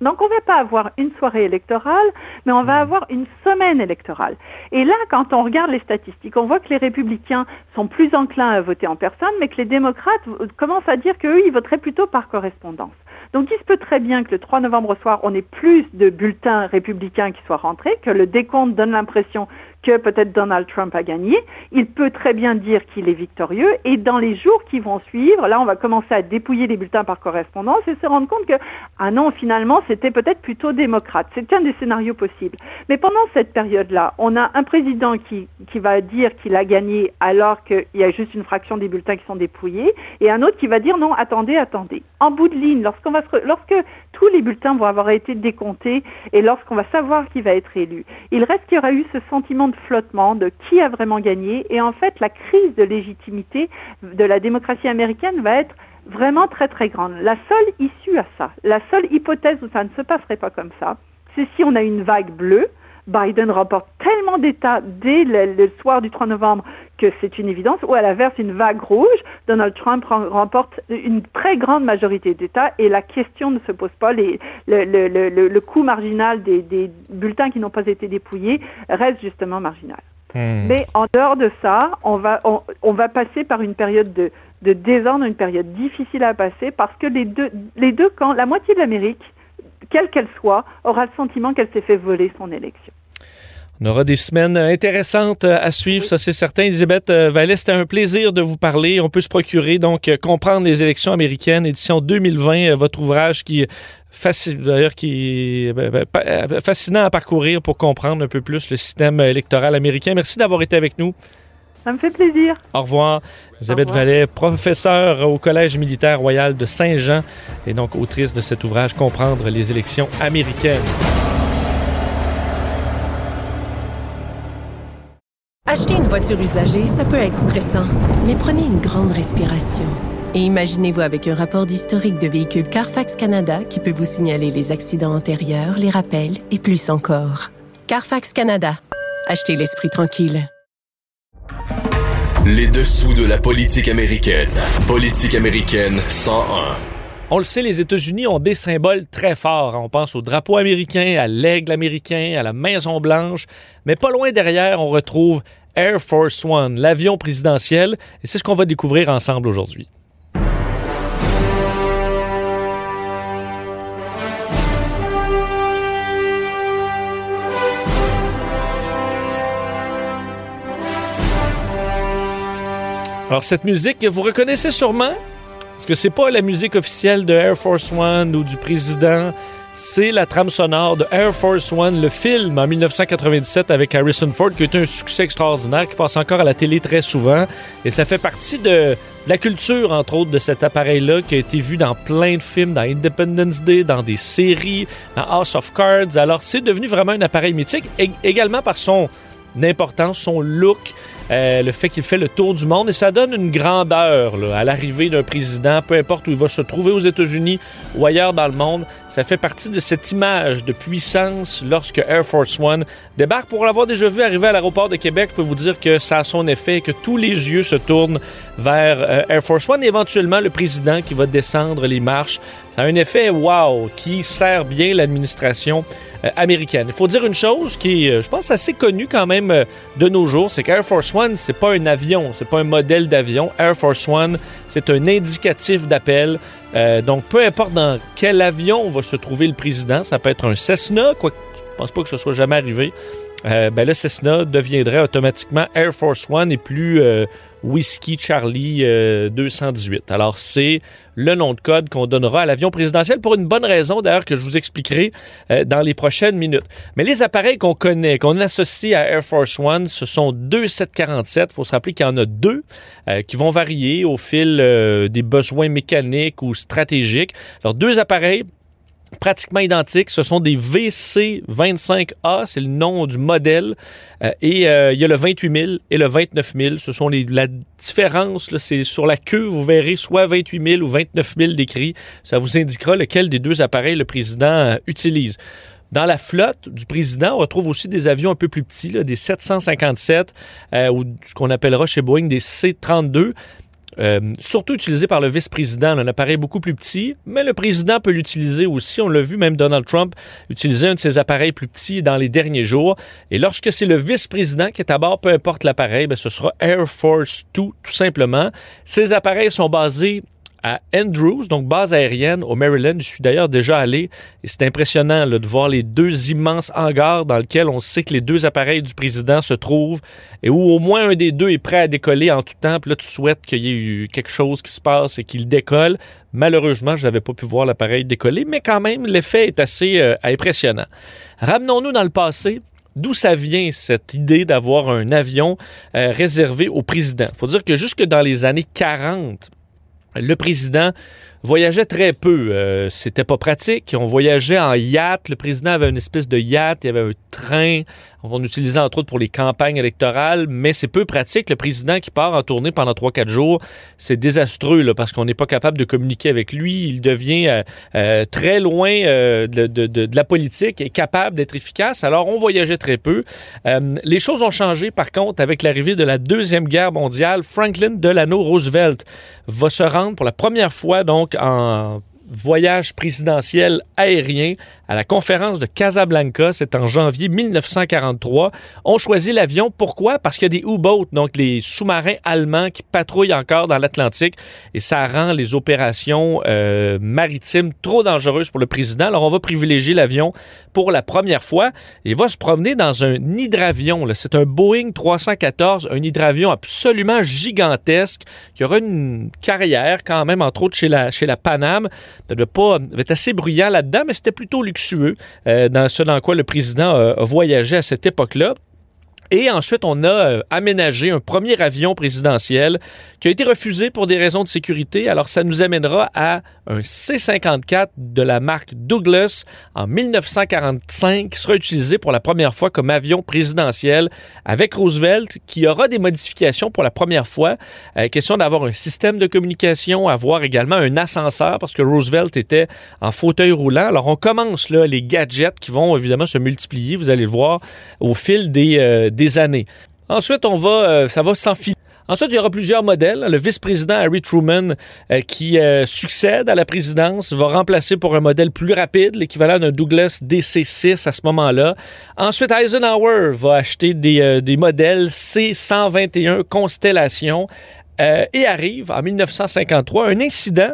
Donc on ne va pas avoir une soirée électorale, mais on va avoir une semaine électorale. Et là, quand on regarde les statistiques, on voit que les républicains sont plus enclins à voter en personne, mais que les démocrates commencent à dire qu'eux, ils voteraient plutôt par correspondance. Donc il se peut très bien que le 3 novembre au soir, on ait plus de bulletins républicains qui soient rentrés, que le décompte donne l'impression que peut-être Donald Trump a gagné. Il peut très bien dire qu'il est victorieux et dans les jours qui vont suivre, là, on va commencer à dépouiller les bulletins par correspondance et se rendre compte que, ah non, finalement, c'était peut-être plutôt démocrate. C'est un des scénarios possibles. Mais pendant cette période-là, on a un président qui, qui va dire qu'il a gagné alors qu'il y a juste une fraction des bulletins qui sont dépouillés et un autre qui va dire non, attendez, attendez. En bout de ligne, lorsqu'on va lorsque tous les bulletins vont avoir été décomptés et lorsqu'on va savoir qui va être élu, il reste qu'il y aura eu ce sentiment de flottement de qui a vraiment gagné. Et en fait, la crise de légitimité de la démocratie américaine va être vraiment très très grande. La seule issue à ça, la seule hypothèse où ça ne se passerait pas comme ça, c'est si on a une vague bleue, Biden remporte tellement d'États dès le, soir du 3 novembre que c'est une évidence, ou à l'inverse, une vague rouge, Donald Trump remporte une très grande majorité d'États et la question ne se pose pas. Les, le, le, le, coût marginal des, des bulletins qui n'ont pas été dépouillés reste justement marginal. Hmm. Mais en dehors de ça, on va, on, on va passer par une période de, de désordre, une période difficile à passer parce que les deux, les deux camps, la moitié de l'Amérique, quelle qu'elle soit, aura le sentiment qu'elle s'est fait voler son élection. On aura des semaines intéressantes à suivre, ça c'est certain. Elisabeth euh, Vallée, c'était un plaisir de vous parler. On peut se procurer donc euh, comprendre les élections américaines, édition 2020, euh, votre ouvrage qui d'ailleurs qui ben, ben, fascinant à parcourir pour comprendre un peu plus le système électoral américain. Merci d'avoir été avec nous. Ça me fait plaisir. Au revoir. Elisabeth Vallée, professeure au Collège militaire royal de Saint-Jean et donc autrice de cet ouvrage Comprendre les élections américaines. Acheter une voiture usagée, ça peut être stressant, mais prenez une grande respiration. Et imaginez-vous avec un rapport d'historique de véhicule Carfax Canada qui peut vous signaler les accidents antérieurs, les rappels et plus encore. Carfax Canada. Achetez l'esprit tranquille. Les dessous de la politique américaine. Politique américaine 101. On le sait, les États-Unis ont des symboles très forts. On pense au drapeau américain, à l'aigle américain, à la Maison Blanche. Mais pas loin derrière, on retrouve Air Force One, l'avion présidentiel. Et c'est ce qu'on va découvrir ensemble aujourd'hui. Alors cette musique, vous reconnaissez sûrement, parce que c'est pas la musique officielle de Air Force One ou du président. C'est la trame sonore de Air Force One, le film en 1997 avec Harrison Ford, qui été un succès extraordinaire, qui passe encore à la télé très souvent. Et ça fait partie de, la culture, entre autres, de cet appareil-là, qui a été vu dans plein de films, dans Independence Day, dans des séries, dans House of Cards. Alors, c'est devenu vraiment un appareil mythique, également par son importance, son look. Euh, le fait qu'il fait le tour du monde et ça donne une grandeur à l'arrivée d'un président, peu importe où il va se trouver aux États-Unis ou ailleurs dans le monde. Ça fait partie de cette image de puissance lorsque Air Force One débarque. Pour l'avoir déjà vu arriver à l'aéroport de Québec, je peux vous dire que ça a son effet, que tous les yeux se tournent vers euh, Air Force One et éventuellement le président qui va descendre les marches. Ça a un effet wow qui sert bien l'administration euh, américaine. Il faut dire une chose qui euh, je pense, assez connue quand même de nos jours, c'est qu'Air Force One, c'est pas un avion, c'est pas un modèle d'avion. Air Force One, c'est un indicatif d'appel. Donc, peu importe dans quel avion va se trouver le président, ça peut être un Cessna, quoi, je pense pas que ce soit jamais arrivé. ben, le Cessna deviendrait automatiquement Air Force One et plus Whiskey Charlie 218. Euh, Alors, c'est le nom de code qu'on donnera à l'avion présidentiel pour une bonne raison, d'ailleurs, que je vous expliquerai euh, dans les prochaines minutes. Mais les appareils qu'on connaît, qu'on associe à Air Force One, ce sont deux 747. Il faut se rappeler qu'il y en a deux euh, qui vont varier au fil des besoins mécaniques ou stratégiques. Alors, deux appareils pratiquement identiques. Ce sont des VC25A, c'est le nom du modèle. Euh, et euh, il y a le 28 000 et le 29 000. Ce sont les, la différence, c'est sur la queue, vous verrez soit 28 000 ou 29 000 décrits. Ça vous indiquera lequel des deux appareils le président euh, utilise. Dans la flotte du président, on retrouve aussi des avions un peu plus petits, des 757 ou ce qu'on appellera chez Boeing des C-32. Euh, surtout utilisé par le vice-président, un appareil beaucoup plus petit, mais le président peut l'utiliser aussi. On l'a vu, même Donald Trump utiliser un de ses appareils plus petits dans les derniers jours. Et lorsque c'est le vice-président qui est à bord, peu importe l'appareil, ben, ce sera Air Force 2, tout simplement. Ces appareils sont basés à Andrews, donc base aérienne au Maryland. Je suis d'ailleurs déjà allé et c'est impressionnant de voir les deux immenses hangars dans lesquels on sait que les deux appareils du président se trouvent et où au moins un des deux est prêt à décoller en tout temps. Puis là, tu souhaites qu'il y ait eu quelque chose qui se passe et qu'il décolle. Malheureusement, je n'avais pas pu voir l'appareil décoller, mais quand même, l'effet est assez euh, impressionnant. Ramenons-nous dans le passé. D'où ça vient cette idée d'avoir un avion euh, réservé au président? Il faut dire que jusque dans les années 40, le président voyageait très peu. Euh, c'était pas pratique. On voyageait en yacht. Le président avait une espèce de yacht. Il y avait un train. On utilisait entre autres pour les campagnes électorales, mais c'est peu pratique. Le président qui part en tournée pendant 3-4 jours, c'est désastreux là, parce qu'on n'est pas capable de communiquer avec lui. Il devient euh, euh, très loin de, de, de, la politique et capable d'être efficace. Alors, on voyageait très peu. les choses ont changé, par contre, avec l'arrivée de la Deuxième Guerre mondiale. Franklin Delano Roosevelt va se rendre pour la première fois donc en voyage présidentiel aérien à la conférence de Casablanca, c'est en janvier 1943. On choisit l'avion. Pourquoi? Parce qu'il y a des U-boats, donc les sous-marins allemands qui patrouillent encore dans l'Atlantique et ça rend les opérations euh, maritimes trop dangereuses pour le président. Alors on va privilégier l'avion pour la première fois. Il va se promener dans un hydravion. C'est un Boeing 314, un hydravion absolument gigantesque qui aura une carrière quand même, entre autres chez la, chez la Paname. Ça devait pas être assez bruyant là-dedans, mais c'était plutôt luxueux euh, dans ce dans quoi le président a voyagé à cette époque-là. Et ensuite, on a euh, aménagé un premier avion présidentiel qui a été refusé pour des raisons de sécurité. Alors, ça nous amènera à un C-54 de la marque Douglas en 1945 qui sera utilisé pour la première fois comme avion présidentiel avec Roosevelt qui aura des modifications pour la première fois. Euh, question d'avoir un système de communication, avoir également un ascenseur parce que Roosevelt était en fauteuil roulant. Alors, on commence là les gadgets qui vont évidemment se multiplier. Vous allez le voir au fil des, euh, des années. Ensuite, on va, euh, ça va s'enfiler. Ensuite, il y aura plusieurs modèles. Le vice-président Harry Truman, euh, qui euh, succède à la présidence, va remplacer pour un modèle plus rapide, l'équivalent d'un Douglas DC-6 à ce moment-là. Ensuite, Eisenhower va acheter des, des modèles C-121 Constellation euh, et arrive en 1953 un incident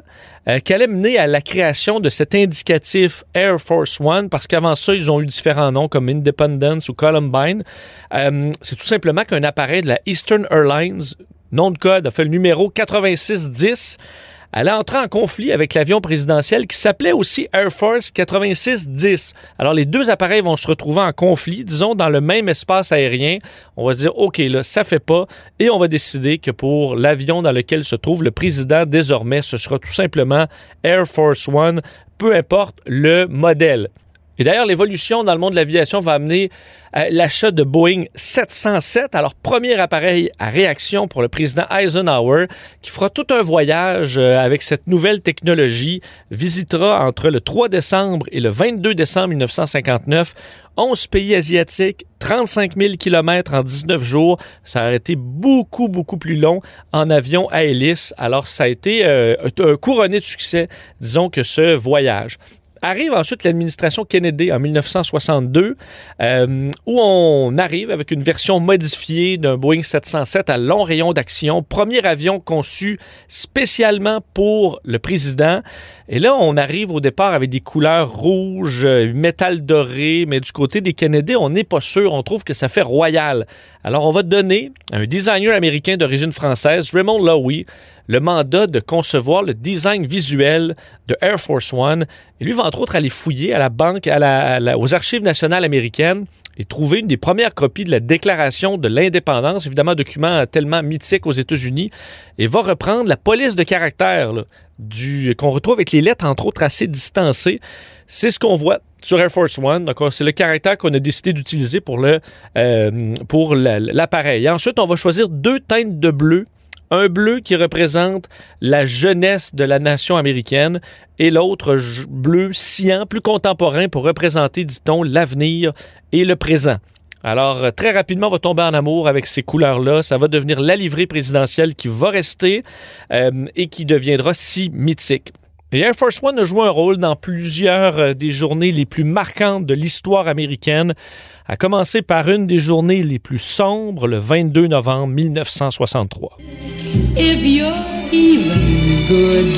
euh, qui allait mener à la création de cet indicatif Air Force One, parce qu'avant ça, ils ont eu différents noms comme Independence ou Columbine. Euh, c'est tout simplement qu'un appareil de la Eastern Airlines, nom de code, a fait le numéro 8610 elle a entré en conflit avec l'avion présidentiel qui s'appelait aussi Air Force 8610. Alors les deux appareils vont se retrouver en conflit, disons dans le même espace aérien. On va se dire OK là, ça fait pas et on va décider que pour l'avion dans lequel se trouve le président désormais, ce sera tout simplement Air Force One, peu importe le modèle. Et d'ailleurs, l'évolution dans le monde de l'aviation va amener euh, l'achat de Boeing 707, alors premier appareil à réaction pour le président Eisenhower, qui fera tout un voyage euh, avec cette nouvelle technologie, visitera entre le 3 décembre et le 22 décembre 1959 11 pays asiatiques, 35 000 km en 19 jours. Ça a été beaucoup, beaucoup plus long en avion à hélice. Alors, ça a été euh, un couronné de succès, disons que ce voyage. Arrive ensuite l'administration Kennedy en 1962, euh, où on arrive avec une version modifiée d'un Boeing 707 à long rayon d'action, premier avion conçu spécialement pour le président. Et là, on arrive au départ avec des couleurs rouges, euh, métal doré, mais du côté des Kennedy, on n'est pas sûr. On trouve que ça fait royal. Alors, on va donner à un designer américain d'origine française, Raymond Lowy, le mandat de concevoir le design visuel de Air Force One. Et lui va entre autres aller fouiller à la banque, aux archives nationales américaines et trouver une des premières copies de la Déclaration de l'indépendance, évidemment un document tellement mythique aux États-Unis, et va reprendre la police de caractère qu'on retrouve avec les lettres, entre autres, assez distancées. C'est ce qu'on voit sur Air Force One. C'est le caractère qu'on a décidé d'utiliser pour euh, pour l'appareil. Ensuite, on va choisir deux teintes de bleu. Un bleu qui représente la jeunesse de la nation américaine et l'autre bleu cyan, plus contemporain pour représenter, dit-on, l'avenir et le présent. Alors, euh, très rapidement, on va tomber en amour avec ces couleurs-là. Ça va devenir la livrée présidentielle qui va rester euh, et qui deviendra si mythique. Et Air Force One a joué un rôle dans plusieurs euh, des journées les plus marquantes de l'histoire américaine, à commencer par une des journées les plus sombres, le 22 novembre 1963. If you're even good,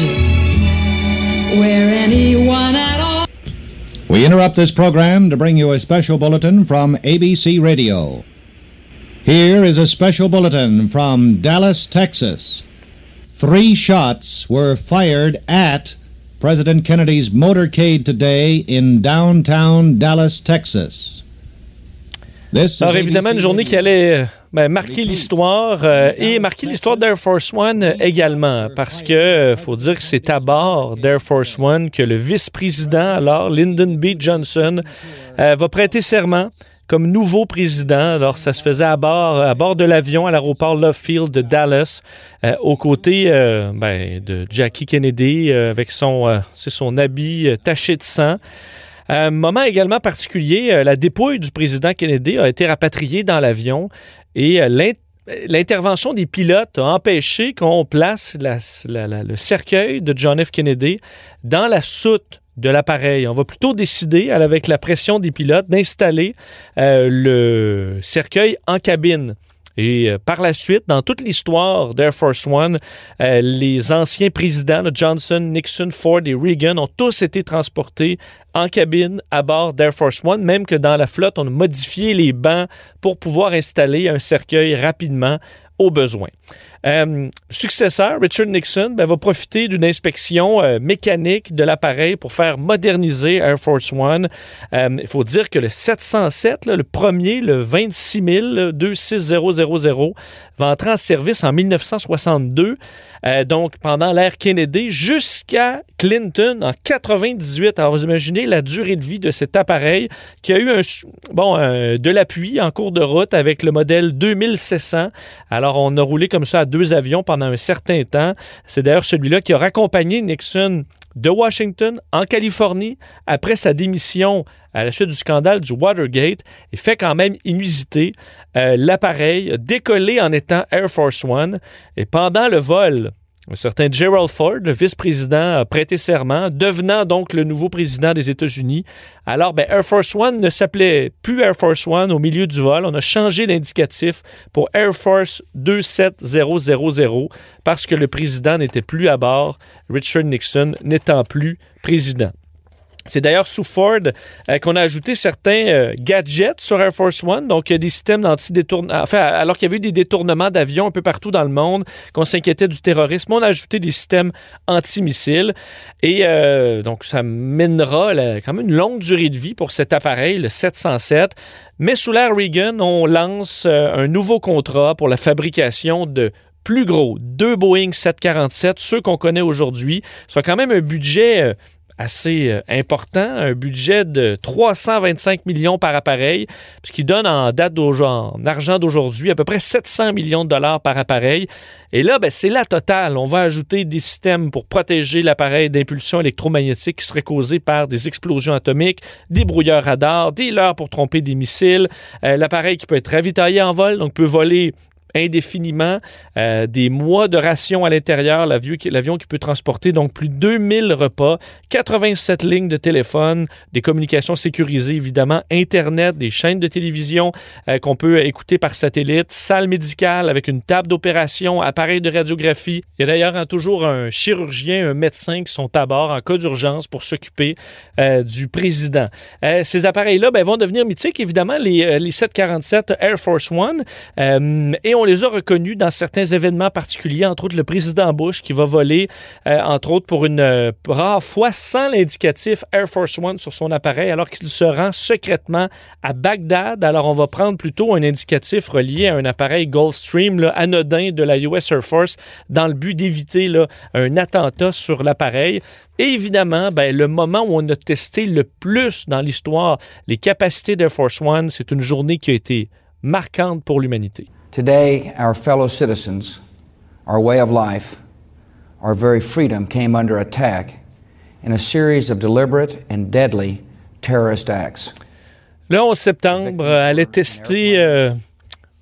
where anyone at all We interrupt this program to bring you a special bulletin from ABC Radio. Here is a special bulletin from Dallas, Texas. Three shots were fired at President Kennedy's motorcade today in downtown Dallas, Texas. Alors évidemment, une journée qui allait euh, ben, marquer l'histoire euh, et marquer l'histoire d'Air Force One euh, également, parce que faut dire que c'est à bord d'Air Force One que le vice-président, alors Lyndon B. Johnson, va prêter serment comme nouveau président. Alors, ça se faisait à bord, à bord de l'avion à l'aéroport Love Field de Dallas, aux côtés ben, de Jackie Kennedy avec son, son habit taché de sang. Un moment également particulier, euh, la dépouille du président Kennedy a été rapatriée dans l'avion et euh, l'intervention des pilotes a empêché qu'on place le cercueil de John F. Kennedy dans la soute de l'appareil. On va plutôt décider, avec la pression des pilotes, d'installer euh, le cercueil en cabine. Et euh, par la suite, dans toute l'histoire d'Air Force One, euh, les anciens présidents, Johnson, Nixon, Ford et Reagan, ont tous été transportés en cabine à bord d'Air Force One, même que dans la flotte, on a modifié les bancs pour pouvoir installer un cercueil rapidement au besoin. Euh, successeur, Richard Nixon, ben, va profiter d'une inspection euh, mécanique de l'appareil pour faire moderniser Air Force One. Euh, il faut dire que le 707, le premier, le 26 26000, va entrer en service en 1962, donc pendant l'ère Kennedy, jusqu'à Clinton en 98. Alors vous imaginez la durée de vie de cet appareil qui a eu un, bon, de l'appui en cours de route avec le modèle 2600. Alors on a roulé comme ça à deux avions pendant un certain temps. C'est d'ailleurs celui-là qui a raccompagné Nixon de Washington en Californie après sa démission à la suite du scandale du Watergate et fait quand même inusité. Euh, l'appareil décollé en étant Air Force One et pendant le vol un certain Gerald Ford, le vice-président, a prêté serment, devenant donc le nouveau président des États-Unis. Alors, ben, Air Force One ne s'appelait plus Air Force One au milieu du vol. On a changé l'indicatif pour Air Force 27000 parce que le président n'était plus à bord, Richard Nixon n'étant plus président. C'est d'ailleurs sous Ford euh, qu'on a ajouté certains euh, gadgets sur Air Force One, donc des systèmes d'anti-détournement. Enfin, alors qu'il y avait eu des détournements d'avions un peu partout dans le monde, qu'on s'inquiétait du terrorisme, on a ajouté des systèmes anti-missiles. Et euh, donc, ça mènera quand même une longue durée de vie pour cet appareil, le 707. Mais sous l'ère Reagan, on lance un nouveau contrat pour la fabrication de plus gros, deux Boeing 747, ceux qu'on connaît aujourd'hui, soit quand même un budget assez euh, important, un budget de 325 millions par appareil, ce qui donne en date en argent d'aujourd'hui à peu près 700 millions de dollars par appareil. Et là, ben, c'est la totale. On va ajouter des systèmes pour protéger l'appareil d'impulsion électromagnétique qui serait causée par des explosions atomiques, des brouilleurs radars, des leurres pour tromper des missiles, euh, l'appareil qui peut être ravitaillé en vol, donc peut voler indéfiniment, euh, des mois de ration à l'intérieur, l'avion qui peut transporter donc plus de 2000 repas, 87 lignes de téléphone, des communications sécurisées évidemment, Internet, des chaînes de télévision euh, qu'on peut écouter par satellite, salle médicale avec une table d'opération, appareil de radiographie. Il y a d'ailleurs toujours un chirurgien, un médecin qui sont à bord en cas d'urgence pour s'occuper euh, du président. ces appareils-là ben, vont devenir mythiques, évidemment, les, les 747 Air Force One, et on on les a reconnus dans certains événements particuliers, entre autres le président Bush qui va voler, euh, entre autres pour une euh, rare fois, sans l'indicatif Air Force One sur son appareil, alors qu'il se rend secrètement à Bagdad. Alors on va prendre plutôt un indicatif relié à un appareil Gulfstream là, anodin de la US Air Force dans le but d'éviter un attentat sur l'appareil. Et évidemment, ben, le moment où on a testé le plus dans l'histoire les capacités d'Air Force One, c'est une journée qui a été marquante pour l'humanité. Today, our fellow citizens, our way of life, our very freedom came under attack in a series of deliberate and deadly terrorist acts. Le 11 septembre, elle est testée euh,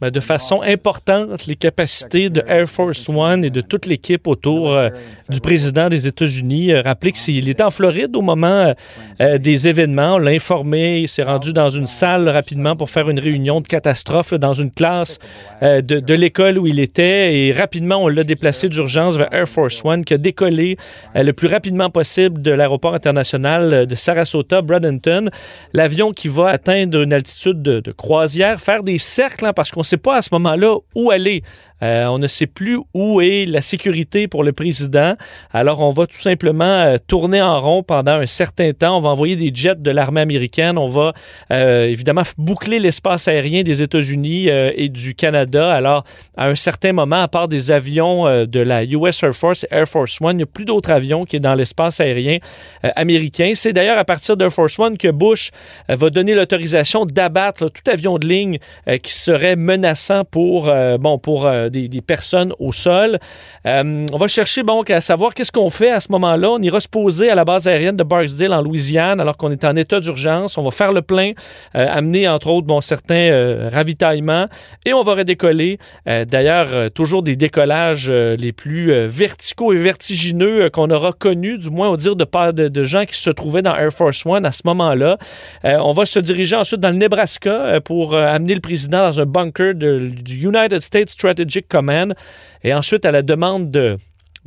ben, de façon importante les capacités de Air Force One et de toute l'équipe autour euh, du président des États-Unis. Euh, rappelez qu'il était en Floride au moment euh, des événements. On l'a informé. Il s'est rendu dans une salle rapidement pour faire une réunion de catastrophe dans une classe de, de l'école où il était. Et rapidement, on l'a déplacé d'urgence vers Air Force One qui a décollé le plus rapidement possible de l'aéroport international de Sarasota, Bradenton. L'avion qui va atteindre une altitude de, croisière, faire des cercles hein, parce qu'on sait pas à ce moment-là où aller. Euh, on ne sait plus où est la sécurité pour le président. Alors, on va tout simplement euh, tourner en rond pendant un certain temps. On va envoyer des jets de l'armée américaine. On va euh, évidemment boucler l'espace aérien des États-Unis et du Canada. Alors, à un certain moment, à part des avions de la US Air Force Air Force One, il n'y a plus d'autres avions qui sont dans l'espace aérien américain. C'est d'ailleurs à partir d'Air Force One que Bush va donner l'autorisation d'abattre tout avion de ligne qui serait menaçant pour, bon, pour des, personnes au sol. Euh, on va chercher donc à savoir qu'est-ce qu'on fait à ce moment-là. On ira se poser à la base aérienne de Barksdale en Louisiane alors qu'on est en état d'urgence. On va faire le plein, euh, amener entre autres bon, certains euh, ravitaillements et on va redécoller. D'ailleurs, toujours des décollages les plus verticaux et vertigineux qu'on aura connus, du moins au dire de, de, gens qui se trouvaient dans Air Force One à ce moment-là. on va se diriger ensuite dans le Nebraska pour amener le président dans un bunker de, du United States Strategic Command. Et ensuite, à la demande de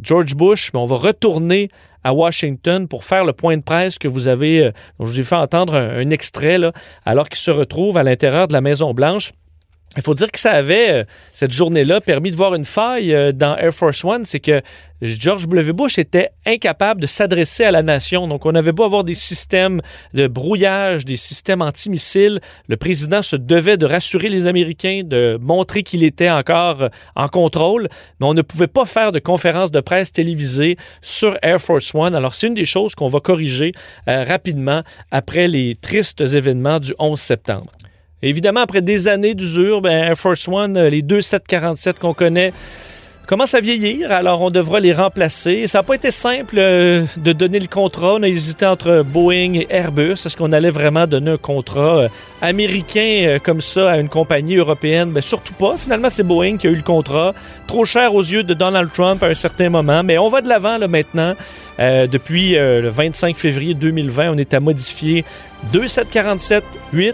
George Bush, on va retourner à Washington pour faire le point de presse que vous avez, euh, je vous ai fait entendre un, extrait, là, alors qu'il se retrouve à l'intérieur de la Maison-Blanche. Il faut dire que ça avait, euh, cette journée-là, permis de voir une faille euh, dans Air Force One, c'est que George W. Bush était incapable de s'adresser à la nation. Donc, on avait beau avoir des systèmes de brouillage, des systèmes antimissiles. Le président se devait de rassurer les Américains, de montrer qu'il était encore euh, en contrôle, mais on ne pouvait pas faire de conférence de presse télévisée sur Air Force One. Alors, c'est une des choses qu'on va corriger rapidement après les tristes événements du 11 septembre. Évidemment, après des années d'usure, ben, Air Force One, euh, les deux 747 qu'on connaît, commencent à vieillir, alors on devra les remplacer. Ça n'a pas été simple euh, de donner le contrat. On a hésité entre Boeing et Airbus. Est-ce qu'on allait vraiment donner un contrat euh, américain comme ça à une compagnie européenne? Ben, surtout pas. Finalement, c'est Boeing qui a eu le contrat. Trop cher aux yeux de Donald Trump à un certain moment, mais on va de l'avant là, maintenant. depuis le 25 février 2020, on est à modifier 2 747-8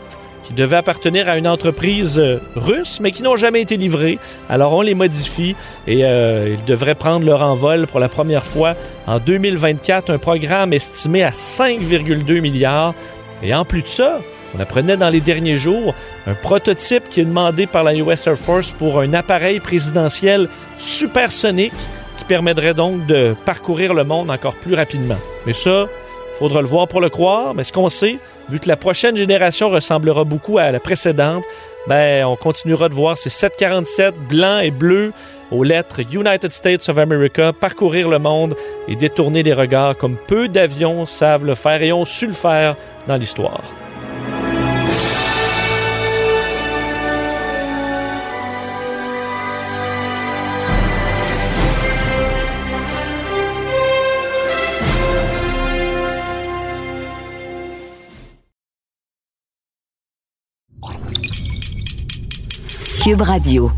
qui devaient appartenir à une entreprise euh, russe, mais qui n'ont jamais été livrés. Alors on les modifie et euh, ils devraient prendre leur envol pour la première fois en 2024, un programme estimé à 5,2 milliards. Et en plus de ça, on apprenait dans les derniers jours un prototype qui est demandé par la US Air Force pour un appareil présidentiel supersonique qui permettrait donc de parcourir le monde encore plus rapidement. Mais ça, Faudra le voir pour le croire, mais ce qu'on sait, vu que la prochaine génération ressemblera beaucoup à la précédente, ben, on continuera de voir ces 747 blancs et bleus aux lettres United States of America parcourir le monde et détourner les regards comme peu d'avions savent le faire et ont su le faire dans l'histoire. Radio.